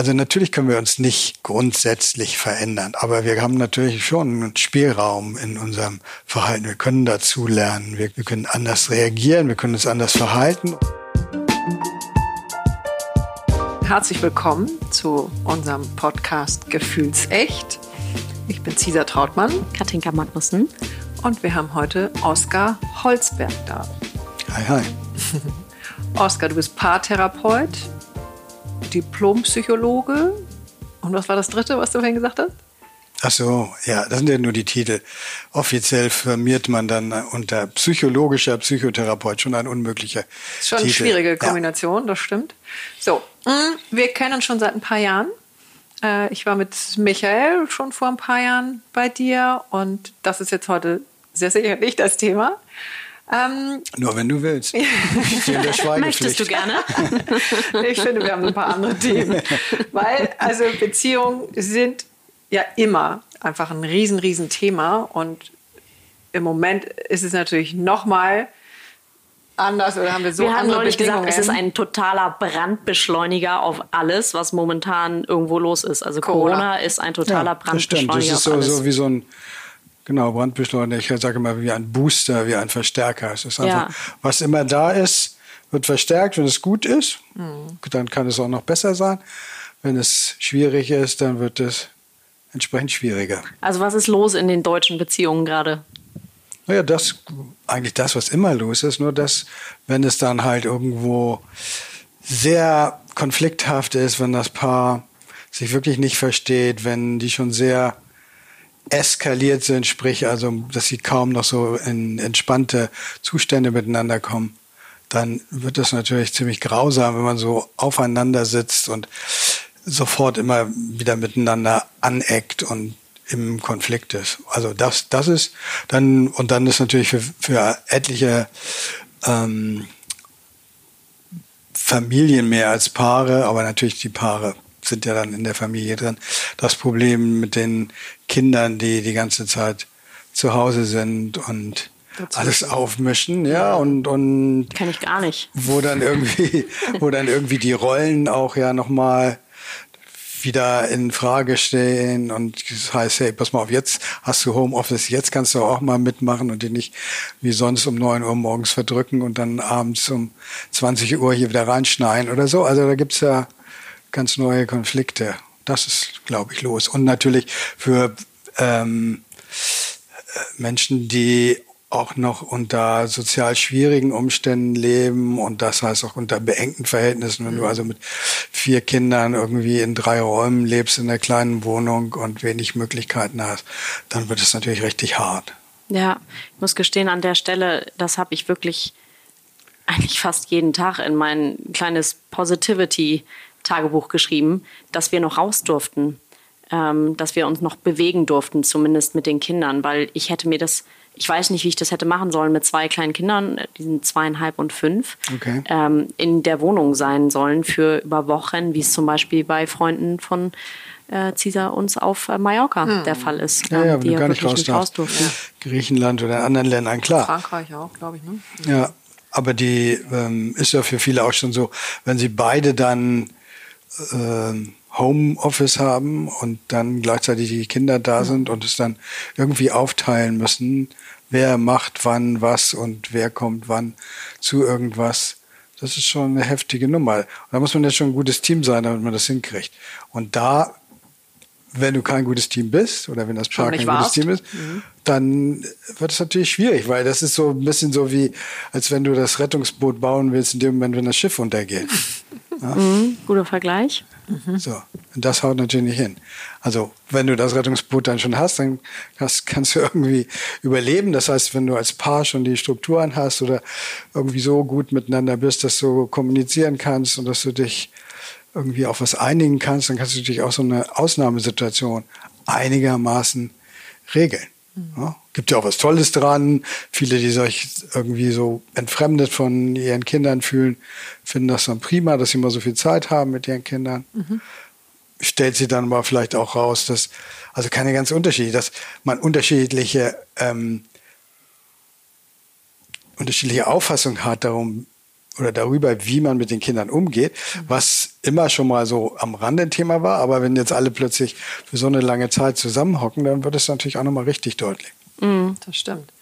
Also natürlich können wir uns nicht grundsätzlich verändern, aber wir haben natürlich schon einen Spielraum in unserem Verhalten. Wir können dazu lernen, wir, wir können anders reagieren, wir können uns anders verhalten. Herzlich willkommen zu unserem Podcast Gefühlsecht. Ich bin Cesar Trautmann. Katinka Magnussen. Und wir haben heute Oskar Holzberg da. Hi, hi. Oskar, du bist Paartherapeut, Diplompsychologe. Und was war das dritte, was du vorhin gesagt hast? Ach so, ja, das sind ja nur die Titel. Offiziell firmiert man dann unter psychologischer Psychotherapeut schon ein unmöglicher Ist schon eine Titel. schwierige Kombination, ja. das stimmt. So, mm, wir kennen uns schon seit ein paar Jahren. Äh, ich war mit Michael schon vor ein paar Jahren bei dir und das ist jetzt heute sehr sicher nicht das Thema. Ähm, Nur wenn du willst. Möchtest du gerne? ich finde, wir haben ein paar andere Themen. Weil, also Beziehungen sind ja immer einfach ein riesen, riesen Thema. Und im Moment ist es natürlich noch mal anders oder haben wir so wir haben andere neulich Bedingungen. gesagt, es ist ein totaler Brandbeschleuniger auf alles, was momentan irgendwo los ist. Also Corona, Corona ist ein totaler ja, Brandbeschleuniger das stimmt. Das ist auf so, alles. so wie so ein Genau, Brandbeschleuniger. Ich sage immer wie ein Booster, wie ein Verstärker. Es ist einfach, ja. was immer da ist, wird verstärkt. Wenn es gut ist, mhm. dann kann es auch noch besser sein. Wenn es schwierig ist, dann wird es entsprechend schwieriger. Also was ist los in den deutschen Beziehungen gerade? Naja, das eigentlich das, was immer los ist, nur dass, wenn es dann halt irgendwo sehr konflikthaft ist, wenn das Paar sich wirklich nicht versteht, wenn die schon sehr eskaliert sind, sprich also, dass sie kaum noch so in entspannte Zustände miteinander kommen, dann wird das natürlich ziemlich grausam, wenn man so aufeinander sitzt und sofort immer wieder miteinander aneckt und im Konflikt ist. Also das, das ist dann und dann ist natürlich für, für etliche ähm, Familien mehr als Paare, aber natürlich die Paare sind ja dann in der Familie drin. Das Problem mit den Kindern, die die ganze Zeit zu Hause sind und alles aufmischen, ja, und, und. Kann ich gar nicht. Wo dann irgendwie, wo dann irgendwie die Rollen auch ja nochmal wieder in Frage stehen und das heißt, hey, pass mal auf, jetzt hast du Homeoffice, jetzt kannst du auch mal mitmachen und dich nicht wie sonst um neun Uhr morgens verdrücken und dann abends um 20 Uhr hier wieder reinschneien oder so. Also da gibt's ja ganz neue Konflikte. Das ist, glaube ich, los. Und natürlich für ähm, Menschen, die auch noch unter sozial schwierigen Umständen leben und das heißt auch unter beengten Verhältnissen. Wenn du also mit vier Kindern irgendwie in drei Räumen lebst in einer kleinen Wohnung und wenig Möglichkeiten hast, dann wird es natürlich richtig hart. Ja, ich muss gestehen, an der Stelle, das habe ich wirklich eigentlich fast jeden Tag in mein kleines Positivity Tagebuch geschrieben, dass wir noch raus durften, ähm, dass wir uns noch bewegen durften, zumindest mit den Kindern, weil ich hätte mir das, ich weiß nicht, wie ich das hätte machen sollen mit zwei kleinen Kindern, die sind zweieinhalb und fünf, okay. ähm, in der Wohnung sein sollen für über Wochen, wie es zum Beispiel bei Freunden von äh, Cesar uns auf äh, Mallorca hm. der Fall ist. Ja, ja, wenn die du gar nicht raus, raus durften. Ja. Griechenland oder in anderen Ländern, klar. Frankreich auch, glaube ich. Ne? Ja, aber die ähm, ist ja für viele auch schon so, wenn sie beide dann äh, Homeoffice haben und dann gleichzeitig die Kinder da sind und es dann irgendwie aufteilen müssen, wer macht wann was und wer kommt wann zu irgendwas. Das ist schon eine heftige Nummer. Da muss man ja schon ein gutes Team sein, damit man das hinkriegt. Und da, wenn du kein gutes Team bist oder wenn das Paar kein warst. gutes Team ist, mhm. Dann wird es natürlich schwierig, weil das ist so ein bisschen so wie, als wenn du das Rettungsboot bauen willst in dem Moment, wenn das Schiff untergeht. Ja? Mhm, guter Vergleich. Mhm. So, und das haut natürlich nicht hin. Also, wenn du das Rettungsboot dann schon hast, dann hast, kannst du irgendwie überleben. Das heißt, wenn du als Paar schon die Strukturen hast oder irgendwie so gut miteinander bist, dass du kommunizieren kannst und dass du dich irgendwie auf was einigen kannst, dann kannst du natürlich auch so eine Ausnahmesituation einigermaßen regeln. Ja, gibt ja auch was Tolles dran. Viele, die sich irgendwie so entfremdet von ihren Kindern fühlen, finden das dann prima, dass sie mal so viel Zeit haben mit ihren Kindern. Mhm. Stellt sie dann aber vielleicht auch raus, dass, also keine ganz Unterschiede, dass man unterschiedliche, ähm, unterschiedliche Auffassung hat darum oder darüber, wie man mit den Kindern umgeht, mhm. was immer schon mal so am Rande ein Thema war, aber wenn jetzt alle plötzlich für so eine lange Zeit zusammenhocken, dann wird es natürlich auch nochmal richtig deutlich. Mhm, das stimmt.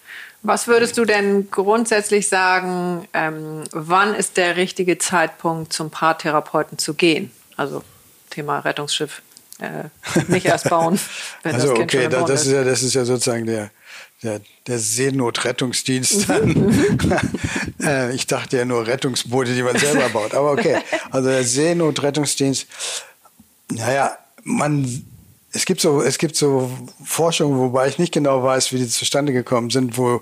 Was würdest du denn grundsätzlich sagen, ähm, wann ist der richtige Zeitpunkt, zum Paartherapeuten zu gehen? Also Thema Rettungsschiff äh, nicht erst bauen, wenn also, das Kind okay, schon da, das ist. Ja, das ist ja sozusagen der, der, der Seenotrettungsdienst dann. äh, ich dachte ja nur Rettungsboote, die man selber baut. Aber okay, also der Seenotrettungsdienst, naja, man es gibt so, es gibt so Forschungen, wobei ich nicht genau weiß, wie die zustande gekommen sind, wo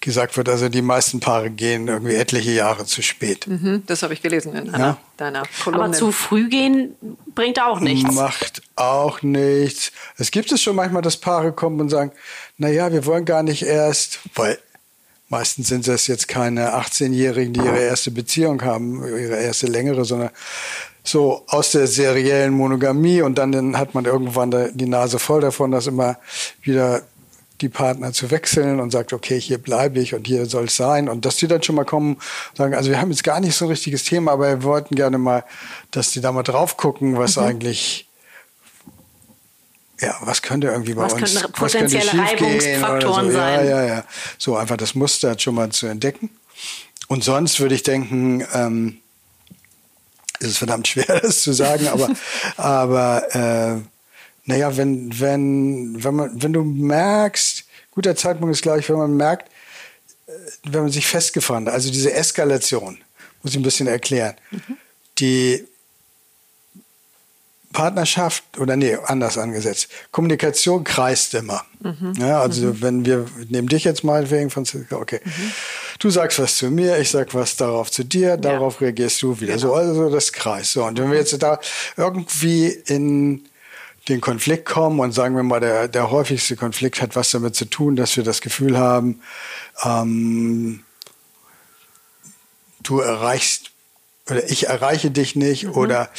gesagt wird, also die meisten Paare gehen irgendwie etliche Jahre zu spät. Mhm, das habe ich gelesen in einer, ja? deiner Kolumne. Aber zu früh gehen bringt auch nichts. Macht auch nichts. Es gibt es schon manchmal, dass Paare kommen und sagen, na ja, wir wollen gar nicht erst, weil meistens sind das jetzt keine 18-Jährigen, die ihre erste Beziehung haben, ihre erste längere, sondern so aus der seriellen Monogamie und dann hat man irgendwann die Nase voll davon, dass immer wieder die Partner zu wechseln und sagt, okay, hier bleibe ich und hier soll es sein. Und dass die dann schon mal kommen, sagen, also wir haben jetzt gar nicht so ein richtiges Thema, aber wir wollten gerne mal, dass die da mal drauf gucken, was mhm. eigentlich, ja, was könnte irgendwie bei was uns, könnte potenzielle was könnte Reibungsfaktoren so. sein. Ja, ja, ja. So einfach das Muster schon mal zu entdecken. Und sonst würde ich denken, ähm, es ist verdammt schwer, das zu sagen, aber, aber äh, naja, wenn, wenn, wenn, man, wenn du merkst, guter Zeitpunkt ist, glaube ich, wenn man merkt, äh, wenn man sich festgefahren hat, also diese Eskalation, muss ich ein bisschen erklären, mhm. die Partnerschaft oder nee, anders angesetzt. Kommunikation kreist immer. Mhm. Ja, also mhm. wenn wir nehmen dich jetzt mal wegen Franziska, okay. Du sagst was zu mir, ich sag was darauf zu dir, darauf ja. reagierst du wieder. Genau. So, also das kreist. So, und wenn wir jetzt da irgendwie in den Konflikt kommen und sagen wir mal, der, der häufigste Konflikt hat was damit zu tun, dass wir das Gefühl haben, ähm, du erreichst oder ich erreiche dich nicht mhm. oder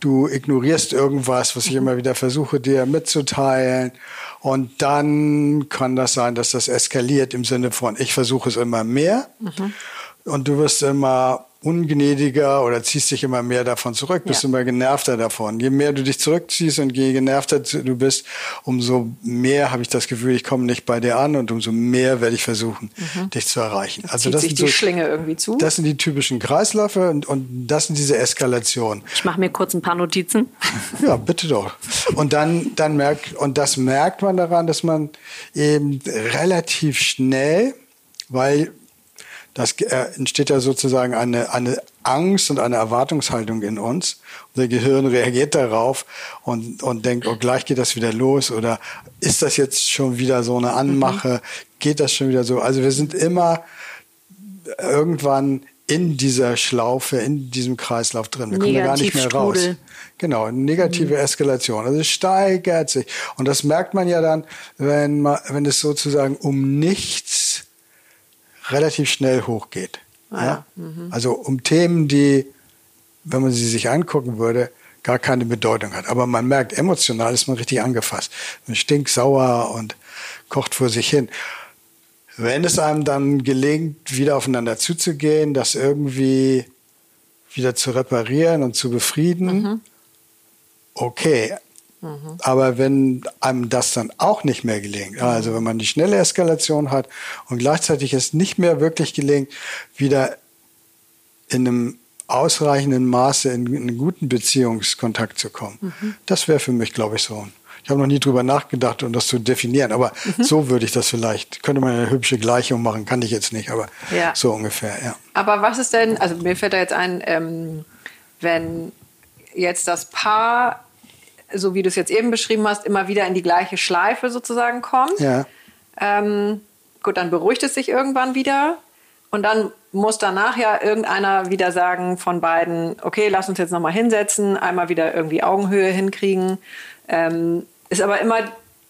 du ignorierst irgendwas, was ich immer wieder versuche dir mitzuteilen. Und dann kann das sein, dass das eskaliert im Sinne von, ich versuche es immer mehr. Mhm. Und du wirst immer ungnädiger oder ziehst dich immer mehr davon zurück, bist ja. immer genervter davon. Je mehr du dich zurückziehst und je genervter du bist, umso mehr habe ich das Gefühl, ich komme nicht bei dir an und umso mehr werde ich versuchen, mhm. dich zu erreichen. Das also das sind die so, Schlinge irgendwie zu. Das sind die typischen Kreisläufe und, und das sind diese Eskalationen. Ich mache mir kurz ein paar Notizen. Ja, bitte doch. Und dann, dann merkt, und das merkt man daran, dass man eben relativ schnell, weil das äh, entsteht ja sozusagen eine, eine Angst und eine Erwartungshaltung in uns. Unser Gehirn reagiert darauf und, und denkt, oh, gleich geht das wieder los oder ist das jetzt schon wieder so eine Anmache? Mhm. Geht das schon wieder so? Also wir sind immer irgendwann in dieser Schlaufe, in diesem Kreislauf drin. Wir kommen da gar nicht mehr raus. Genau, negative mhm. Eskalation. Also es steigert sich. Und das merkt man ja dann, wenn, man, wenn es sozusagen um nichts relativ schnell hochgeht. Ah, ja? Mhm. Also um Themen, die, wenn man sie sich angucken würde, gar keine Bedeutung hat. Aber man merkt, emotional ist man richtig angefasst. Man stinkt sauer und kocht vor sich hin. Wenn es einem dann gelingt, wieder aufeinander zuzugehen, das irgendwie wieder zu reparieren und zu befrieden, mhm. okay. Mhm. Aber wenn einem das dann auch nicht mehr gelingt, also wenn man die schnelle Eskalation hat und gleichzeitig es nicht mehr wirklich gelingt, wieder in einem ausreichenden Maße in, einen guten Beziehungskontakt zu kommen, mhm. das wäre für mich, glaube ich, so ich habe noch nie drüber nachgedacht, um das zu definieren, aber mhm. so würde ich das vielleicht. Könnte man eine hübsche Gleichung machen, kann ich jetzt nicht, aber ja. so ungefähr, ja. Aber was ist denn, also mir fällt da jetzt ein, ähm, wenn jetzt das Paar so wie du es jetzt eben beschrieben hast, immer wieder in die gleiche Schleife sozusagen kommt. Ja. Ähm, gut, dann beruhigt es sich irgendwann wieder. Und dann muss danach ja irgendeiner wieder sagen von beiden, okay, lass uns jetzt nochmal hinsetzen, einmal wieder irgendwie Augenhöhe hinkriegen. Ähm, ist aber immer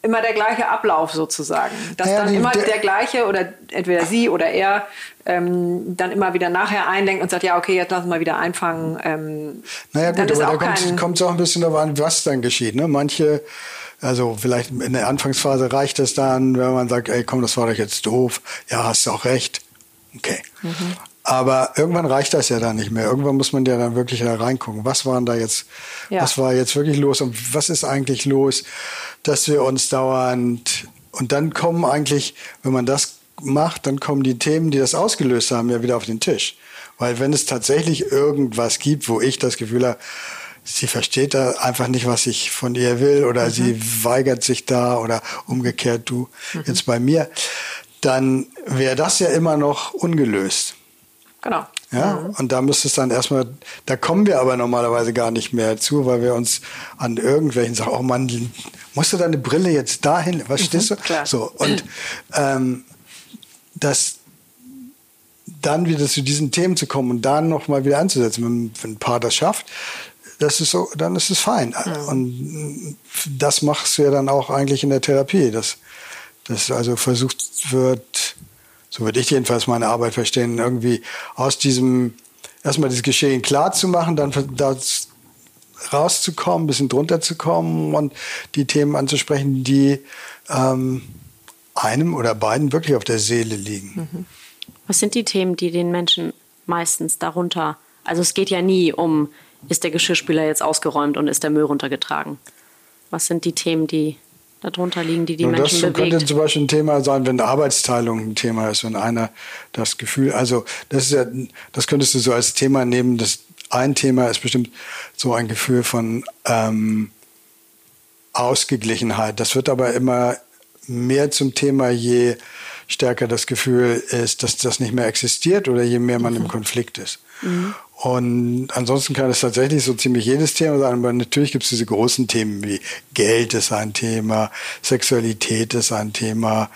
immer der gleiche Ablauf sozusagen. Dass ja, dann immer der, der, gleiche oder entweder sie oder er ähm, dann immer wieder nachher eindenkt und sagt, ja, okay, jetzt lassen wir wieder einfangen. Ähm, naja gut, aber da kommt es auch ein bisschen darauf an, was dann geschieht. Ne? Manche, also vielleicht in der Anfangsphase reicht es dann, wenn man sagt, ey, komm, das war doch jetzt doof. Ja, hast du auch recht. Okay. Mhm. Aber irgendwann reicht das ja dann nicht mehr. Irgendwann muss man ja dann wirklich da reingucken. Was waren da jetzt, ja. was war jetzt wirklich los und was ist eigentlich los, dass wir uns dauernd und dann kommen eigentlich, wenn man das macht, dann kommen die Themen, die das ausgelöst haben, ja wieder auf den Tisch. Weil wenn es tatsächlich irgendwas gibt, wo ich das Gefühl habe, sie versteht da einfach nicht, was ich von ihr will oder mhm. sie weigert sich da oder umgekehrt du mhm. jetzt bei mir, dann wäre das ja immer noch ungelöst. Genau. Ja, mhm. und da müsste es dann erstmal, da kommen wir aber normalerweise gar nicht mehr zu, weil wir uns an irgendwelchen Sachen, oh Mann, musst du deine Brille jetzt dahin, was stehst du? Mhm, klar. So, und ähm, das dann wieder zu diesen Themen zu kommen und dann nochmal wieder anzusetzen, wenn, wenn ein Paar das schafft, das ist so, dann ist es fein. Mhm. Und das machst du ja dann auch eigentlich in der Therapie, dass, dass also versucht wird, so würde ich jedenfalls meine Arbeit verstehen, irgendwie aus diesem, erstmal das Geschehen klar zu machen, dann das rauszukommen, ein bisschen drunter zu kommen und die Themen anzusprechen, die ähm, einem oder beiden wirklich auf der Seele liegen. Mhm. Was sind die Themen, die den Menschen meistens darunter, also es geht ja nie um, ist der Geschirrspüler jetzt ausgeräumt und ist der Müll runtergetragen? Was sind die Themen, die darunter liegen, die die Nun, Menschen das bewegt? könnte zum Beispiel ein Thema sein, wenn Arbeitsteilung ein Thema ist, wenn einer das Gefühl, also das ist ja, das könntest du so als Thema nehmen, das ein Thema ist bestimmt so ein Gefühl von ähm, Ausgeglichenheit. Das wird aber immer mehr zum Thema, je stärker das Gefühl ist, dass das nicht mehr existiert oder je mehr man mhm. im Konflikt ist. Mhm. Und ansonsten kann es tatsächlich so ziemlich jedes Thema sein, aber natürlich gibt es diese großen Themen wie Geld ist ein Thema, Sexualität ist ein Thema,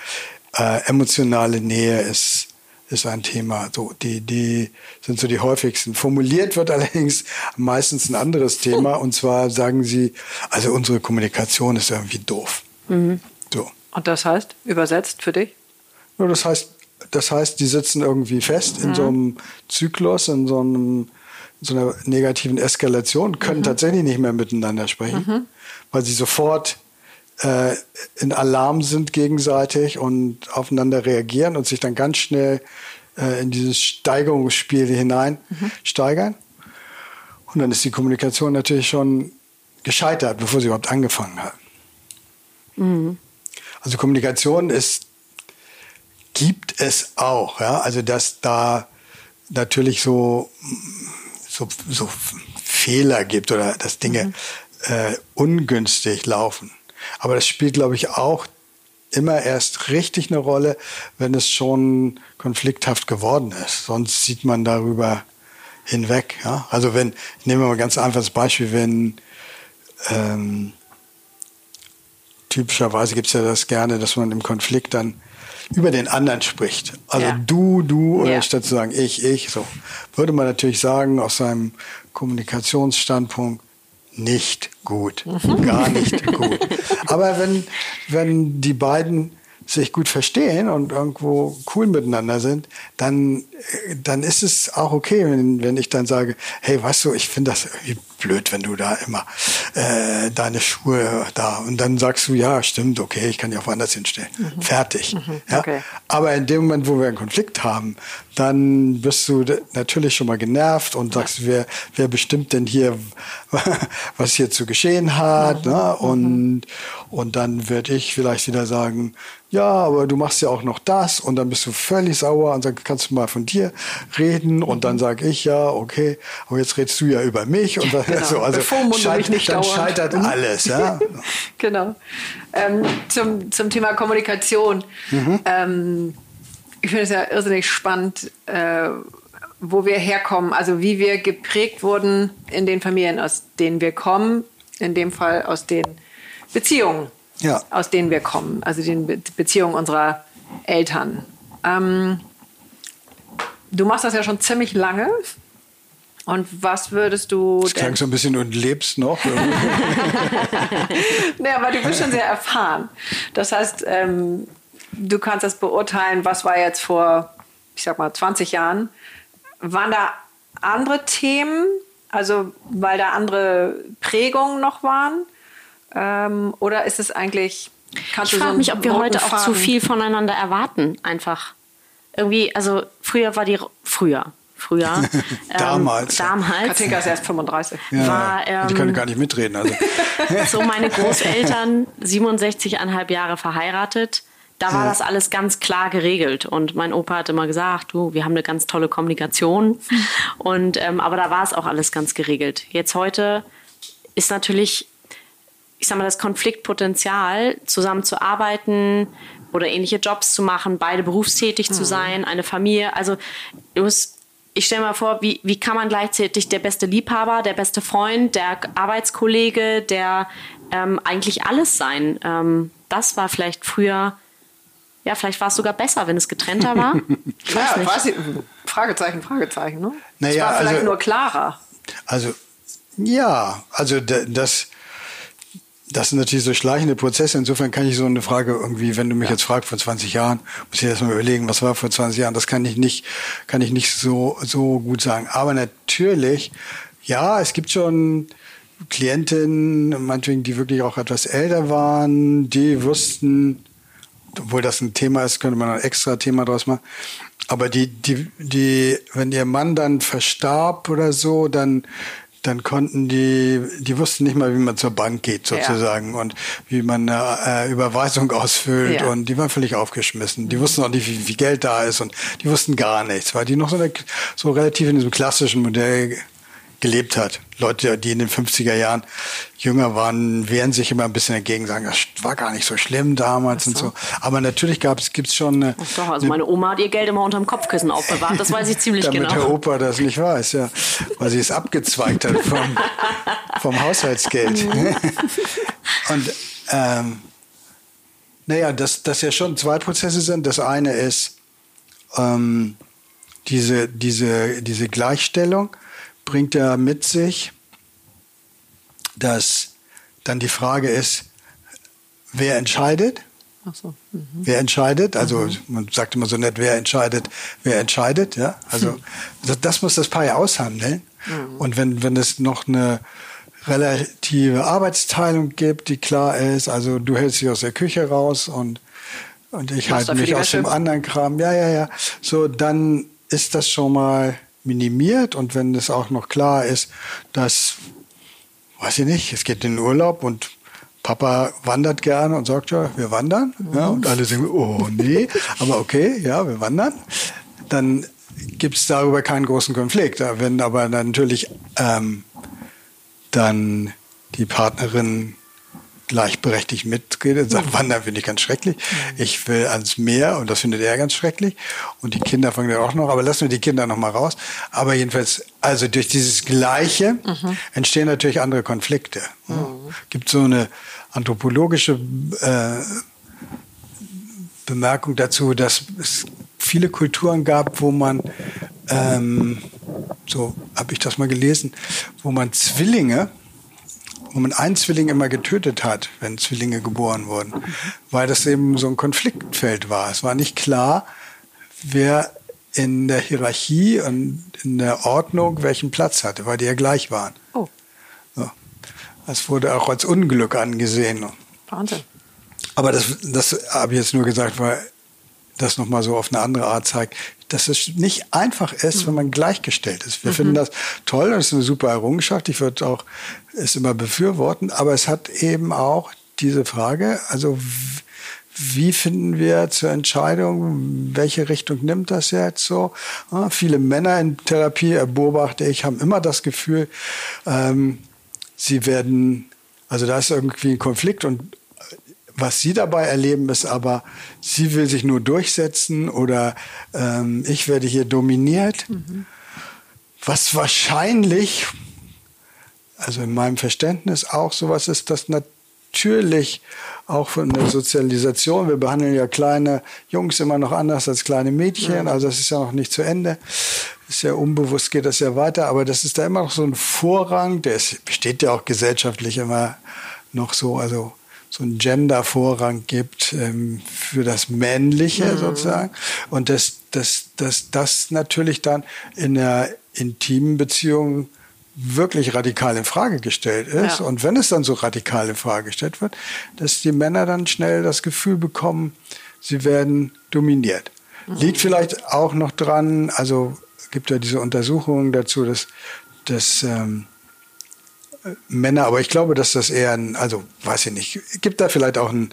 äh, emotionale Nähe ist, ist ein Thema. So, die, die sind so die häufigsten. Formuliert wird allerdings meistens ein anderes Thema und zwar sagen sie, also unsere Kommunikation ist irgendwie doof. Mhm. So. Und das heißt, übersetzt für dich? Ja, das heißt, das heißt, die sitzen irgendwie fest in mhm. so einem Zyklus, in so, einem, in so einer negativen Eskalation, können mhm. tatsächlich nicht mehr miteinander sprechen, mhm. weil sie sofort äh, in Alarm sind gegenseitig und aufeinander reagieren und sich dann ganz schnell äh, in dieses Steigerungsspiel hinein mhm. steigern. Und dann ist die Kommunikation natürlich schon gescheitert, bevor sie überhaupt angefangen hat. Mhm. Also Kommunikation ist, gibt es auch, ja, also dass da natürlich so, so, so Fehler gibt oder dass Dinge mhm. äh, ungünstig laufen. Aber das spielt, glaube ich, auch immer erst richtig eine Rolle, wenn es schon konflikthaft geworden ist. Sonst sieht man darüber hinweg. Ja? Also wenn, ich nehme mal ein ganz einfaches Beispiel, wenn ähm, typischerweise gibt es ja das gerne, dass man im Konflikt dann über den anderen spricht. Also ja. du, du oder ja. statt zu sagen ich, ich, so. Würde man natürlich sagen, aus seinem Kommunikationsstandpunkt, nicht gut. Gar nicht gut. Aber wenn, wenn die beiden sich gut verstehen und irgendwo cool miteinander sind, dann, dann ist es auch okay, wenn, wenn ich dann sage, hey, weißt du, ich finde das irgendwie blöd, wenn du da immer äh, deine Schuhe da und dann sagst du, ja, stimmt, okay, ich kann die auch woanders hinstellen. Mhm. Fertig. Mhm, ja? Okay. Aber in dem Moment, wo wir einen Konflikt haben, dann bist du natürlich schon mal genervt und sagst, ja. wer, wer bestimmt denn hier, was hier zu geschehen hat. Mhm. Ne? Und, mhm. und dann werde ich vielleicht wieder sagen, ja, aber du machst ja auch noch das und dann bist du völlig sauer und dann kannst du mal von dir reden und dann sage ich ja, okay, aber jetzt redest du ja über mich und dann, genau. so, also scheit, nicht dann dauernd. scheitert mhm. alles. Ja? genau. Ähm, zum, zum Thema Kommunikation. Mhm. Ähm, ich finde es ja irrsinnig spannend, äh, wo wir herkommen, also wie wir geprägt wurden in den Familien, aus denen wir kommen, in dem Fall aus den Beziehungen ja. aus denen wir kommen, also den Be Beziehungen unserer Eltern. Ähm, du machst das ja schon ziemlich lange. Und was würdest du. Das klang so ein bisschen und lebst noch. nee, aber du bist schon sehr erfahren. Das heißt, ähm, du kannst das beurteilen, was war jetzt vor, ich sag mal, 20 Jahren. Waren da andere Themen, also weil da andere Prägungen noch waren? Ähm, oder ist es eigentlich. Ich frage so mich, ob wir heute auch zu viel voneinander erwarten, einfach. Irgendwie, also früher war die, früher, früher. damals. Ähm, damals. Katinka ist erst 35. Ja, war, ähm, die können gar nicht mitreden. Also. so meine Großeltern 67,5 Jahre verheiratet. Da war Ja. das alles ganz klar geregelt. Und mein Opa hat immer gesagt, du, wir haben eine ganz tolle Kommunikation. Und, ähm, aber da war es auch alles ganz geregelt. Jetzt heute ist natürlich, ich sag mal, das Konfliktpotenzial, zusammenzuarbeiten oder ähnliche Jobs zu machen, beide berufstätig zu sein, eine Familie. Also du musst, ich stelle mir vor, wie, wie kann man gleichzeitig der beste Liebhaber, der beste Freund, der Arbeitskollege, der ähm, eigentlich alles sein. Ähm, das war vielleicht früher, ja, vielleicht war es sogar besser, wenn es getrennter war. Ich weiß Ja, nicht. weiß ich, Fragezeichen, Fragezeichen. Ne? Naja, es war vielleicht also- nur klarer. Also, ja, also da- das, das sind natürlich so schleichende Prozesse. Insofern kann ich so eine Frage irgendwie, wenn du mich jetzt fragst vor 20 Jahren, muss ich erst mal überlegen, was war vor 20 Jahren, das kann ich nicht, kann ich nicht so, so gut sagen. Aber natürlich, ja, es gibt schon Klientinnen, meinetwegen, die wirklich auch etwas älter waren, die wussten, obwohl das ein Thema ist, könnte man ein extra Thema draus machen. Aber die, die, die, wenn ihr Mann dann verstarb oder so, dann, dann konnten die, die wussten nicht mal, wie man zur Bank geht sozusagen und wie man eine äh, Überweisung ausfüllt Ja. und die waren völlig aufgeschmissen. Die wussten auch nicht, wie viel Geld da ist und die wussten gar nichts, weil die noch so, eine, so relativ in diesem klassischen Modell gelebt hat. Leute, die in den 50er Jahren jünger waren, wehren sich immer ein bisschen dagegen, sagen, das war gar nicht so schlimm damals und so. Aber natürlich gab es, schon eine, doch, also meine Oma hat ihr Geld immer unterm Kopfkissen aufbewahrt, das weiß ich ziemlich damit der genau. Opa das nicht weiß, ja. Weil sie es abgezweigt hat vom, vom Haushaltsgeld. Und ähm, naja, dass das ja schon zwei Prozesse sind. Das eine ist ähm, diese, diese, diese Gleichstellung bringt ja mit sich, dass dann die Frage ist, wer entscheidet? Ach so. Wer entscheidet? Also man sagt immer so nett, wer entscheidet, wer entscheidet, ja. Also das, das muss das Paar ja aushandeln. Und wenn, wenn es noch eine relative Arbeitsteilung gibt, die klar ist, also du hältst dich aus der Küche raus und, und ich halte mich aus dem anderen Kram, ja, ja, ja. So, dann ist das schon mal minimiert und wenn es auch noch klar ist, dass weiß ich nicht, es geht in den Urlaub und Papa wandert gerne und sagt, ja, wir wandern. Ja, und alle sagen, oh nee, aber okay, ja, wir wandern. Dann gibt es darüber keinen großen Konflikt. Wenn aber natürlich ähm, dann die Partnerin gleichberechtigt mitgeht und sagt, Wandern finde ich ganz schrecklich. Ich will ans Meer und das findet er ganz schrecklich. Und die Kinder fangen dann auch noch, aber lassen wir die Kinder noch mal raus. Aber jedenfalls, also durch dieses Gleiche entstehen natürlich andere Konflikte. Ja. Gibt so eine anthropologische äh, Bemerkung dazu, dass es viele Kulturen gab, wo man, ähm, so habe ich das mal gelesen, wo man Zwillinge, wo man einen Zwilling immer getötet hat, wenn Zwillinge geboren wurden, weil das eben so ein Konfliktfeld war. Es war nicht klar, wer in der Hierarchie und in der Ordnung welchen Platz hatte, weil die ja gleich waren. Oh, So. Das wurde auch als Unglück angesehen. Wahnsinn. Aber das, das habe ich jetzt nur gesagt, weil das nochmal so auf eine andere Art zeigt, dass es nicht einfach ist, wenn man gleichgestellt ist. Wir finden das toll, das ist eine super Errungenschaft. Ich würde auch es immer befürworten, aber es hat eben auch diese Frage, also wie finden wir zur Entscheidung, welche Richtung nimmt das jetzt so? Ja, viele Männer in Therapie, äh, beobachte ich, haben immer das Gefühl, ähm, sie werden, also da ist irgendwie ein Konflikt und was sie dabei erleben, ist aber, sie will sich nur durchsetzen oder ähm, ich werde hier dominiert. Was wahrscheinlich, also in meinem Verständnis auch sowas ist, das natürlich auch von der Sozialisation, wir behandeln ja kleine Jungs immer noch anders als kleine Mädchen, also das ist ja noch nicht zu Ende. Ist ja unbewusst geht das ja weiter, aber das ist da immer noch so ein Vorrang, der ist, besteht ja auch gesellschaftlich immer noch so, also so ein Gender-Vorrang gibt ähm, für das Männliche sozusagen. Und dass das, das, das natürlich dann in einer intimen Beziehung wirklich radikal in Frage gestellt ist. Ja. Und wenn es dann so radikal in Frage gestellt wird, dass die Männer dann schnell das Gefühl bekommen, sie werden dominiert. Liegt vielleicht auch noch dran, also gibt ja diese Untersuchungen dazu, dass, dass ähm, Männer, aber ich glaube, dass das eher ein, also weiß ich nicht, gibt da vielleicht auch einen,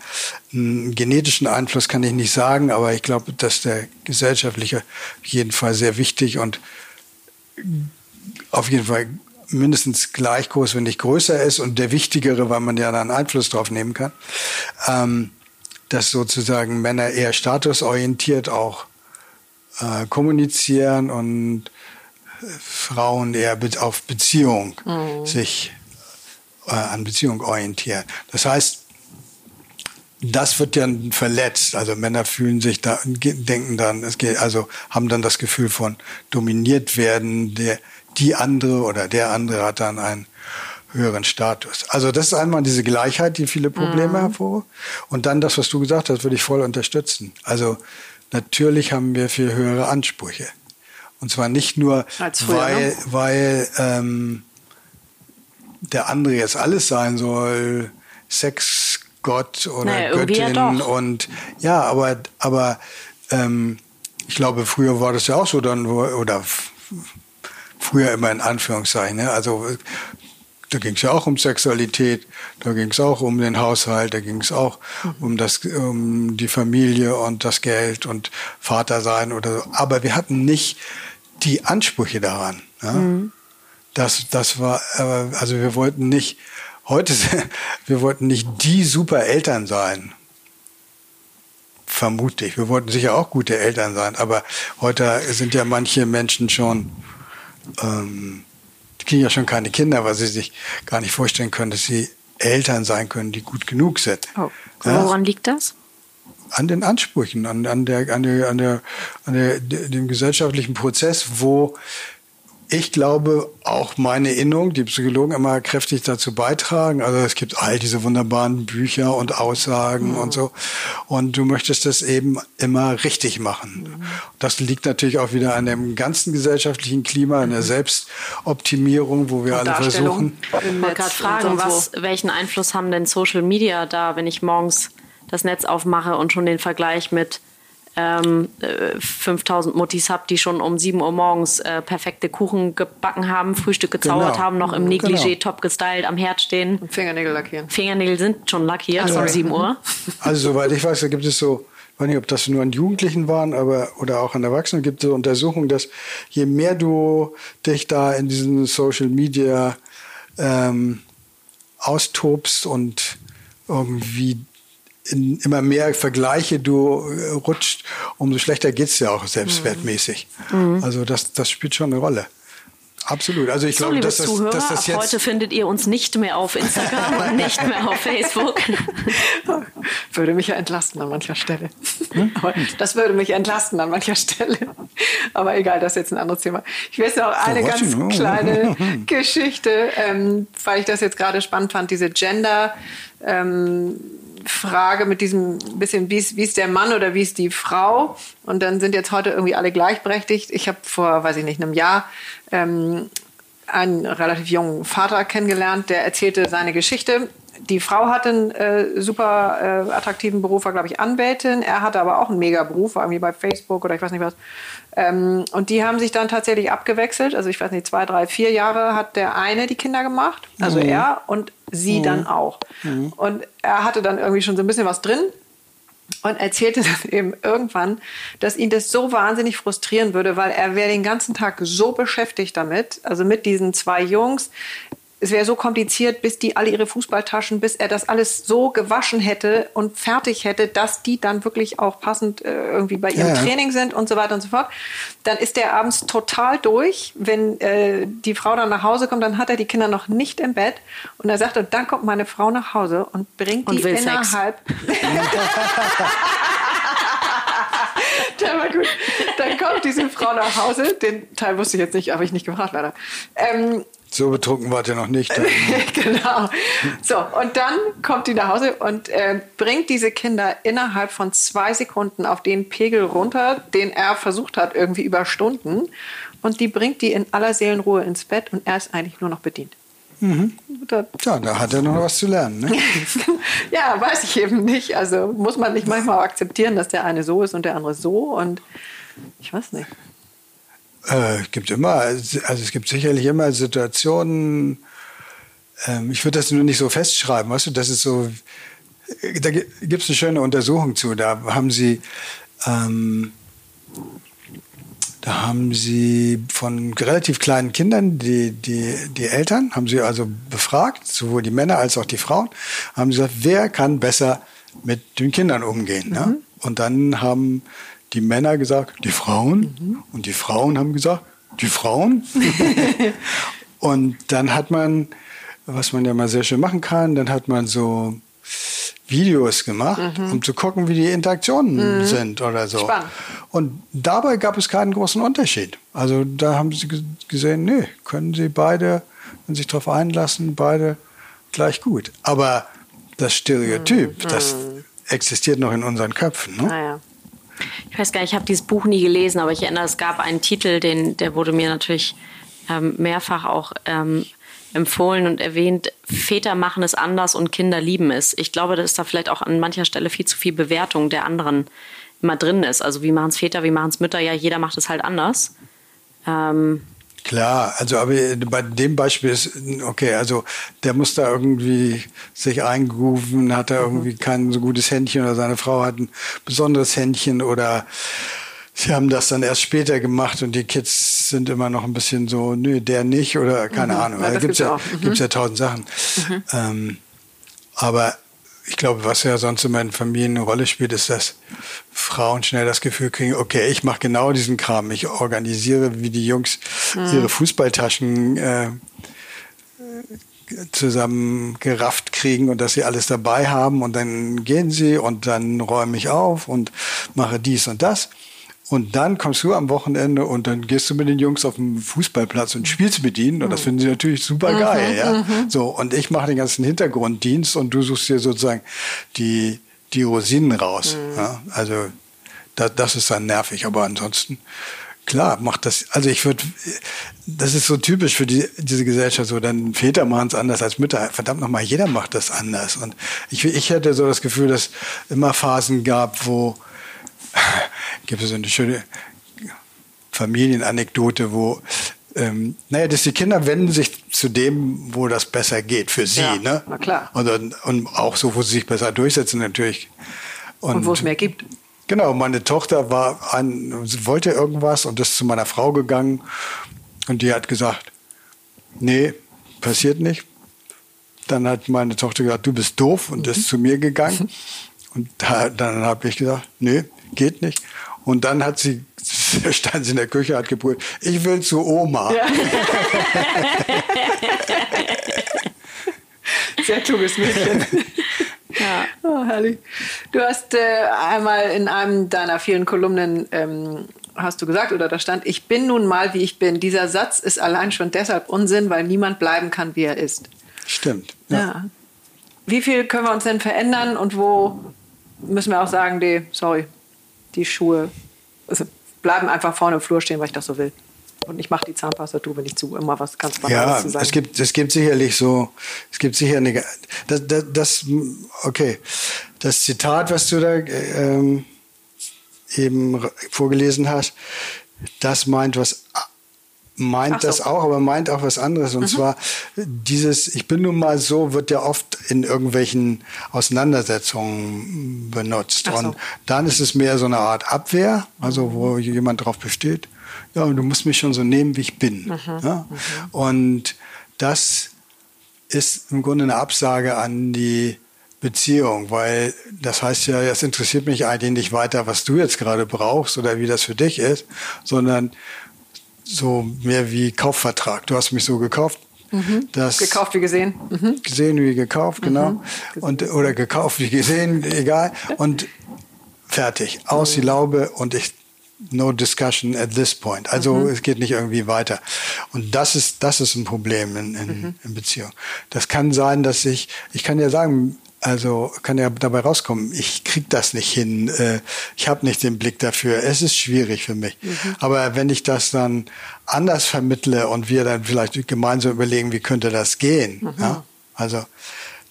einen, genetischen Einfluss, kann ich nicht sagen, aber ich glaube, dass der gesellschaftliche auf jeden Fall sehr wichtig und auf jeden Fall mindestens gleich groß, wenn nicht größer ist und der wichtigere, weil man ja dann Einfluss drauf nehmen kann, ähm, dass sozusagen Männer eher statusorientiert auch äh, kommunizieren und Frauen eher auf Beziehung mhm. sich äh, an Beziehung orientieren. Das heißt, das wird dann verletzt. Also Männer fühlen sich da, denken dann, es geht, also haben dann das Gefühl von dominiert werden. Der, die andere oder der andere hat dann einen höheren Status. Also das ist einmal diese Gleichheit, die viele Probleme mhm. hervor. Und dann das, was du gesagt hast, würde ich voll unterstützen. Also natürlich haben wir viel höhere Ansprüche. Und zwar nicht nur, früher, weil, ne? weil ähm, der andere jetzt alles sein soll, Sex, Gott oder naja, Göttin ja und ja, aber aber ähm, ich glaube, früher war das ja auch so dann oder früher immer in Anführungszeichen. Ne? Also da ging es ja auch um Sexualität, da ging es auch um den Haushalt, da ging es auch mhm. um das, um die Familie und das Geld und Vater sein oder so. Aber wir hatten nicht die Ansprüche daran. Ja? Mhm. Das, das war, äh, also wir wollten nicht, heute, wir wollten nicht die super Eltern sein. Vermute ich. Wir wollten sicher auch gute Eltern sein, aber heute sind ja manche Menschen schon, ähm, die kriegen ja schon keine Kinder, weil sie sich gar nicht vorstellen können, dass sie Eltern sein können, die gut genug sind. Oh. Woran ja? liegt das? An den Ansprüchen, an, an, der, an, der, an, der, an der, dem gesellschaftlichen Prozess, wo ich glaube, auch meine Erinnerung, die Psychologen immer kräftig dazu beitragen. Also es gibt all diese wunderbaren Bücher und Aussagen mhm. und so. Und du möchtest das eben immer richtig machen. Mhm. Das liegt natürlich auch wieder an dem ganzen gesellschaftlichen Klima, an der mhm. Selbstoptimierung, wo wir und alle versuchen. Ich wollte gerade fragen, was, welchen Einfluss haben denn Social Media da, wenn ich morgens das Netz aufmache und schon den Vergleich mit ähm, 5000 äh, Muttis habe, die schon um 7 Uhr morgens äh, perfekte Kuchen gebacken haben, Frühstück gezaubert genau. haben, noch im genau. Negligé genau. top gestylt am Herd stehen. Und Fingernägel lackieren. Fingernägel sind schon lackiert also, um 7 Uhr. Also soweit ich weiß, da gibt es so, ich weiß nicht, ob das nur an Jugendlichen waren, aber oder auch an Erwachsenen gibt es so Untersuchungen, dass je mehr du dich da in diesen Social Media ähm, austobst und irgendwie in immer mehr Vergleiche du äh, rutscht, umso schlechter geht's ja auch selbstwertmäßig. Mhm. Also das, das spielt schon eine Rolle. Absolut. Also ich so, glaube, dass das, Zuhörer, dass das jetzt heute findet ihr uns nicht mehr auf Instagram und nicht mehr auf Facebook. Würde mich ja entlasten an mancher Stelle. Hm? Das würde mich entlasten an mancher Stelle. Aber egal, das ist jetzt ein anderes Thema. Ich weiß noch eine oh, ganz kleine Geschichte, ähm, weil ich das jetzt gerade spannend fand, diese Gender. Ähm, Frage mit diesem bisschen, wie ist, wie ist der Mann oder wie ist die Frau? Und dann sind jetzt heute irgendwie alle gleichberechtigt. Ich habe vor, weiß ich nicht, einem Jahr ähm, einen relativ jungen Vater kennengelernt, der erzählte seine Geschichte. Die Frau hatte einen äh, super äh, attraktiven Beruf, war, glaube ich, Anwältin. Er hatte aber auch einen Mega-Beruf, war irgendwie bei Facebook oder ich weiß nicht was. Ähm, und die haben sich dann tatsächlich abgewechselt. Also ich weiß nicht, zwei, drei, vier Jahre hat der eine die Kinder gemacht, also mhm. er und sie mhm. dann auch. Mhm. Und er hatte dann irgendwie schon so ein bisschen was drin und erzählte dann eben irgendwann, dass ihn das so wahnsinnig frustrieren würde, weil er wäre den ganzen Tag so beschäftigt damit, also mit diesen zwei Jungs es wäre so kompliziert, bis die alle ihre Fußballtaschen, bis er das alles so gewaschen hätte und fertig hätte, dass die dann wirklich auch passend äh, irgendwie bei ihrem ja. Training sind und so weiter und so fort. Dann ist der abends total durch. Wenn äh, die Frau dann nach Hause kommt, dann hat er die Kinder noch nicht im Bett. Und er sagt, und dann kommt meine Frau nach Hause und bringt und die innerhalb. War gut. Dann kommt diese Frau nach Hause. Den Teil wusste ich jetzt nicht, habe ich nicht gefragt leider. Ähm, so betrunken wart ihr noch nicht. genau. So, und dann kommt die nach Hause und äh, bringt diese Kinder innerhalb von zwei Sekunden auf den Pegel runter, den er versucht hat, irgendwie über Stunden. Und die bringt die in aller Seelenruhe ins Bett und er ist eigentlich nur noch bedient. Mhm. ja, da hat er noch was zu lernen. Ne? ja, weiß ich eben nicht. Also muss man nicht manchmal akzeptieren, dass der eine so ist und der andere so. Und ich weiß nicht. Äh, gibt immer, also es gibt sicherlich immer Situationen, ähm, ich würde das nur nicht so festschreiben, weißt du, das ist so, da gibt es eine schöne Untersuchung zu, da haben sie, ähm, da haben sie von relativ kleinen Kindern, die, die, die Eltern, haben sie also befragt, sowohl die Männer als auch die Frauen, haben sie gesagt, wer kann besser mit den Kindern umgehen. Mhm. Ne? Und dann haben die Männer gesagt, die Frauen. Mhm. Und die Frauen haben gesagt, die Frauen. und dann hat man, was man ja mal sehr schön machen kann, dann hat man so Videos gemacht, mhm. um zu gucken, wie die Interaktionen mhm. sind oder so. Spannend. Und dabei gab es keinen großen Unterschied. Also da haben sie gesehen, nee, können sie beide, wenn sich darauf einlassen, beide gleich gut. Aber das Stereotyp, mhm. das mhm. existiert noch in unseren Köpfen. Ne? Naja. Ich weiß gar nicht, ich habe dieses Buch nie gelesen, aber ich erinnere, es gab einen Titel, den, der wurde mir natürlich ähm, mehrfach auch ähm, empfohlen und erwähnt, Väter machen es anders und Kinder lieben es. Ich glaube, dass da vielleicht auch an mancher Stelle viel zu viel Bewertung der anderen immer drin ist. Also wie machen es Väter, wie machen es Mütter? Ja, jeder macht es halt anders. Ähm, Klar, also aber bei dem Beispiel ist, okay, also der muss da irgendwie sich eingrooven, hat er irgendwie kein so gutes Händchen oder seine Frau hat ein besonderes Händchen oder sie haben das dann erst später gemacht und die Kids sind immer noch ein bisschen so, nö, der nicht oder keine mhm. Ahnung. Ja, da gibt's ja, mhm. gibt's ja tausend Sachen. Mhm. Ähm, aber ich glaube, was ja sonst immer in Familien eine Rolle spielt, ist, dass Frauen schnell das Gefühl kriegen, okay, ich mache genau diesen Kram. Ich organisiere, wie die Jungs mhm. ihre Fußballtaschen äh, zusammen gerafft kriegen und dass sie alles dabei haben und dann gehen sie und dann räume ich auf und mache dies und das. Und dann kommst du am Wochenende und dann gehst du mit den Jungs auf den Fußballplatz und spielst mit ihnen. Und das finden sie natürlich super geil. Mhm, ja? Mhm. So, und ich mache den ganzen Hintergrunddienst und du suchst dir sozusagen die, die Rosinen raus. Mhm. Ja? Also da, das ist dann nervig. Aber ansonsten, klar, macht das. Also ich würde, das ist so typisch für die, diese Gesellschaft. So, dann Väter machen es anders als Mütter. Verdammt nochmal, jeder macht das anders. Und ich, ich hätte so das Gefühl, dass immer Phasen gab, wo gibt es eine schöne Familienanekdote, wo ähm, naja, dass die Kinder wenden sich zu dem, wo das besser geht für sie, ja, ne? Na klar. Und, und auch so, wo sie sich besser durchsetzen natürlich. Und, und wo es mehr gibt. Genau, meine Tochter war an, wollte irgendwas und ist zu meiner Frau gegangen und die hat gesagt, nee, passiert nicht. Dann hat meine Tochter gesagt, du bist doof und mhm. ist zu mir gegangen. Und da, dann habe ich gesagt, nee, geht nicht. Und dann hat sie, stand sie in der Küche, hat gebrüllt, ich will zu Oma. Ja. Sehr kluges Mädchen. Ja. Oh, herrlich. Du hast äh, einmal in einem deiner vielen Kolumnen ähm, hast du gesagt oder da stand, ich bin nun mal wie ich bin. Dieser Satz ist allein schon deshalb Unsinn, weil niemand bleiben kann, wie er ist. Stimmt. Ja. ja. Wie viel können wir uns denn verändern und wo müssen wir auch sagen, die, sorry, die Schuhe also bleiben einfach vorne im Flur stehen, weil ich das so will. Und ich mache die Zahnpasta, du, wenn ich zu immer was ganz Banales ja, zu sagen. Es gibt, es gibt sicherlich so, es gibt sicher eine, das, das, das okay, das Zitat, was du da ähm, eben vorgelesen hast, das meint was meint so. das auch, aber meint auch was anderes. Und mhm. zwar dieses, ich bin nun mal so, wird ja oft in irgendwelchen Auseinandersetzungen benutzt. So. Und dann ist es mehr so eine Art Abwehr, also wo jemand drauf besteht, ja, du musst mich schon so nehmen, wie ich bin. Mhm. Ja? Mhm. Und das ist im Grunde eine Absage an die Beziehung, weil das heißt ja, es interessiert mich eigentlich nicht weiter, was du jetzt gerade brauchst oder wie das für dich ist, sondern so mehr wie Kaufvertrag. Du hast mich so gekauft. Mhm. Das gekauft wie gesehen. Mhm. Gesehen wie gekauft, genau. Mhm. Und, oder gekauft wie gesehen, egal. Und fertig. Aus die Laube und ich no discussion at this point. Also mhm. es geht nicht irgendwie weiter. Und das ist, das ist ein Problem in, in, mhm. in Beziehung. Das kann sein, dass ich, ich kann ja sagen, also kann ja dabei rauskommen, ich krieg das nicht hin, äh, ich habe nicht den Blick dafür, es ist schwierig für mich. Mhm. Aber wenn ich das dann anders vermittle und wir dann vielleicht gemeinsam überlegen, wie könnte das gehen, mhm. ja? also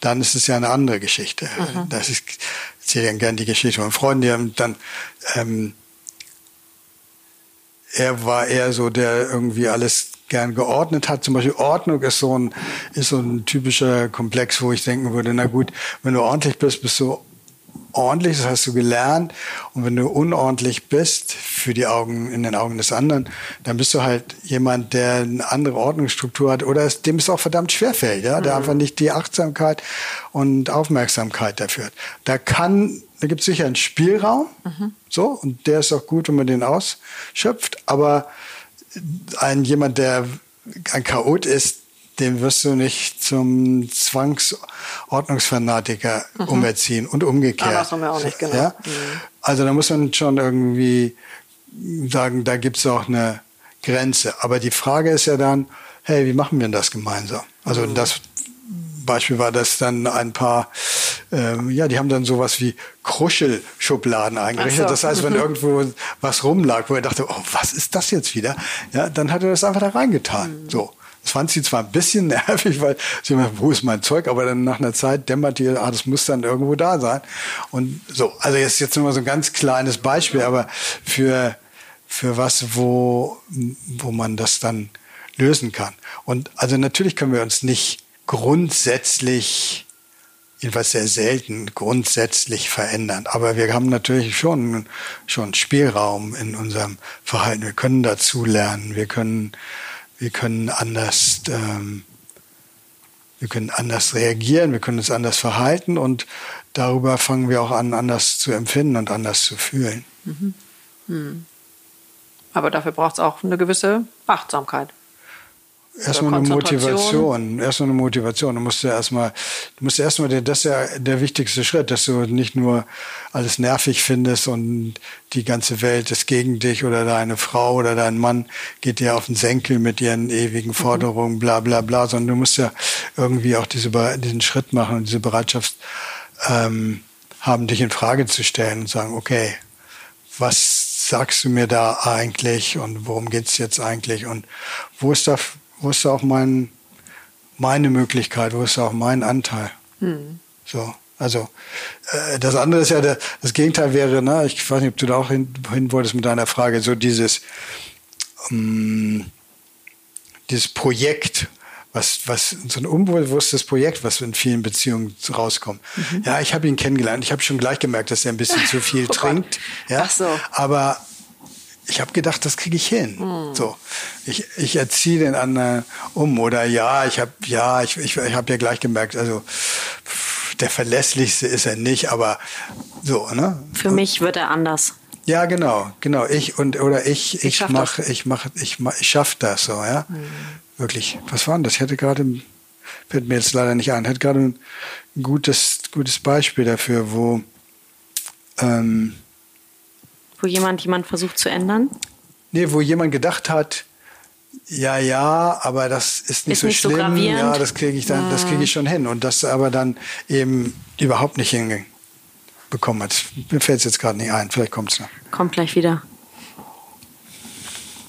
dann ist es ja eine andere Geschichte. Mhm. Das ist, ich erzähle ja gerne die Geschichte von Freunden, die haben dann ähm, er war eher so, der irgendwie alles gern geordnet hat. Zum Beispiel Ordnung ist so ein, ist so ein typischer Komplex, wo ich denken würde, na gut, wenn du ordentlich bist, bist du ordentlich, das hast du gelernt. Und wenn du unordentlich bist, für die Augen, in den Augen des anderen, dann bist du halt jemand, der eine andere Ordnungsstruktur hat oder es, dem es auch verdammt schwerfällt, ja, der mhm. einfach nicht die Achtsamkeit und Aufmerksamkeit dafür hat. Da kann, da gibt es sicher einen Spielraum, mhm. so, und der ist auch gut, wenn man den ausschöpft, aber ein jemand, der ein Chaot ist, den wirst du nicht zum Zwangsordnungsfanatiker mhm. umerziehen und umgekehrt. Ah, das haben wir auch nicht, genau. Ja? Mhm. Also da muss man schon irgendwie sagen, da gibt es auch eine Grenze. Aber die Frage ist ja dann, hey, wie machen wir denn das gemeinsam? Also mhm. das Beispiel war das dann ein paar, ähm, ja, die haben dann sowas wie Kruschelschubladen eingerichtet. So. Das heißt, wenn irgendwo was rumlag, wo er dachte, oh, was ist das jetzt wieder? Ja, dann hat er das einfach da reingetan. Mhm. So. Das fand sie zwar ein bisschen nervig, weil sie immer, wo ist mein Zeug? Aber dann nach einer Zeit dämmert die, ah, das muss dann irgendwo da sein. Und so, also jetzt, jetzt nur mal so ein ganz kleines Beispiel, aber für, für was, wo, wo man das dann lösen kann. Und also natürlich können wir uns nicht grundsätzlich, jedenfalls sehr selten, grundsätzlich verändern. Aber wir haben natürlich schon, schon Spielraum in unserem Verhalten. Wir können dazu lernen. Wir können, wir können anders, ähm, wir können anders reagieren. Wir können uns anders verhalten und darüber fangen wir auch an, anders zu empfinden und anders zu fühlen. Mhm. Hm. Aber dafür braucht es auch eine gewisse Achtsamkeit. Erstmal eine Motivation, erstmal eine Motivation. Du musst ja erstmal, du musst erstmal, das ist ja der wichtigste Schritt, dass du nicht nur alles nervig findest und die ganze Welt ist gegen dich oder deine Frau oder dein Mann geht dir auf den Senkel mit ihren ewigen Forderungen, bla, bla, bla, sondern du musst ja irgendwie auch diese, diesen Schritt machen und diese Bereitschaft ähm, haben, dich in Frage zu stellen und sagen, okay, was sagst du mir da eigentlich und worum geht's jetzt eigentlich und wo ist da wo ist auch mein, meine Möglichkeit, wo ist auch mein Anteil? Hm. So. Also äh, das andere ist ja, der, das Gegenteil wäre, ne, ich weiß nicht, ob du da auch hin, hin wolltest mit deiner Frage, so dieses, ähm, dieses Projekt, was, was so ein unbewusstes Projekt, was in vielen Beziehungen rauskommt. Mhm. Ja, ich habe ihn kennengelernt. Ich habe schon gleich gemerkt, dass er ein bisschen zu viel oh trinkt. Ja, Ach so. Aber ich habe gedacht, das kriege ich hin. Hm. So, ich, ich erziehe den anderen um oder ja, ich habe ja, ich, ich, ich habe ja gleich gemerkt, also der verlässlichste ist er nicht, aber so, ne? Für mich wird er anders. Ja, genau, genau. Ich und oder ich, ich, mache, ich mache, ich mach, ich schaff das so, ja. Hm. Wirklich. Was war denn das? Ich hätte gerade, fällt mir jetzt leider nicht ein, hätte gerade ein gutes, gutes Beispiel dafür, wo ähm, wo jemand jemand versucht zu ändern? Nee, wo jemand gedacht hat, ja, ja, aber das ist nicht ist so nicht schlimm. So ja, das kriege ich dann, ja. das kriege ich schon hin. Und das aber dann eben überhaupt nicht hinbekommen hat. Mir fällt es jetzt gerade nicht ein. Vielleicht kommt es noch. Kommt gleich wieder.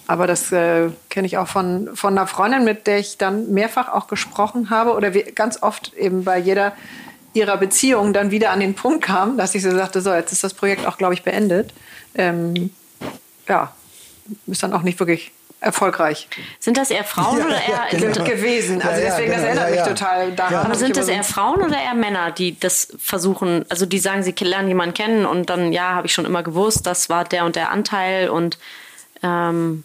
Aber das äh, kenne ich auch von, von einer Freundin, mit der ich dann mehrfach auch gesprochen habe oder ganz oft eben bei jeder ihrer Beziehung dann wieder an den Punkt kam, dass ich so sagte, so, jetzt ist das Projekt auch, glaube ich, beendet ähm, ja, ist dann auch nicht wirklich erfolgreich. Sind das eher Frauen ja, oder eher ja, genau. gewesen? Also ja, deswegen, genau, das erinnert mich total daran. Aber sind das eher Frauen oder eher Männer, die das versuchen? Also die sagen, sie lernen jemanden kennen und dann, ja, habe ich schon immer gewusst, das war der und der Anteil und ähm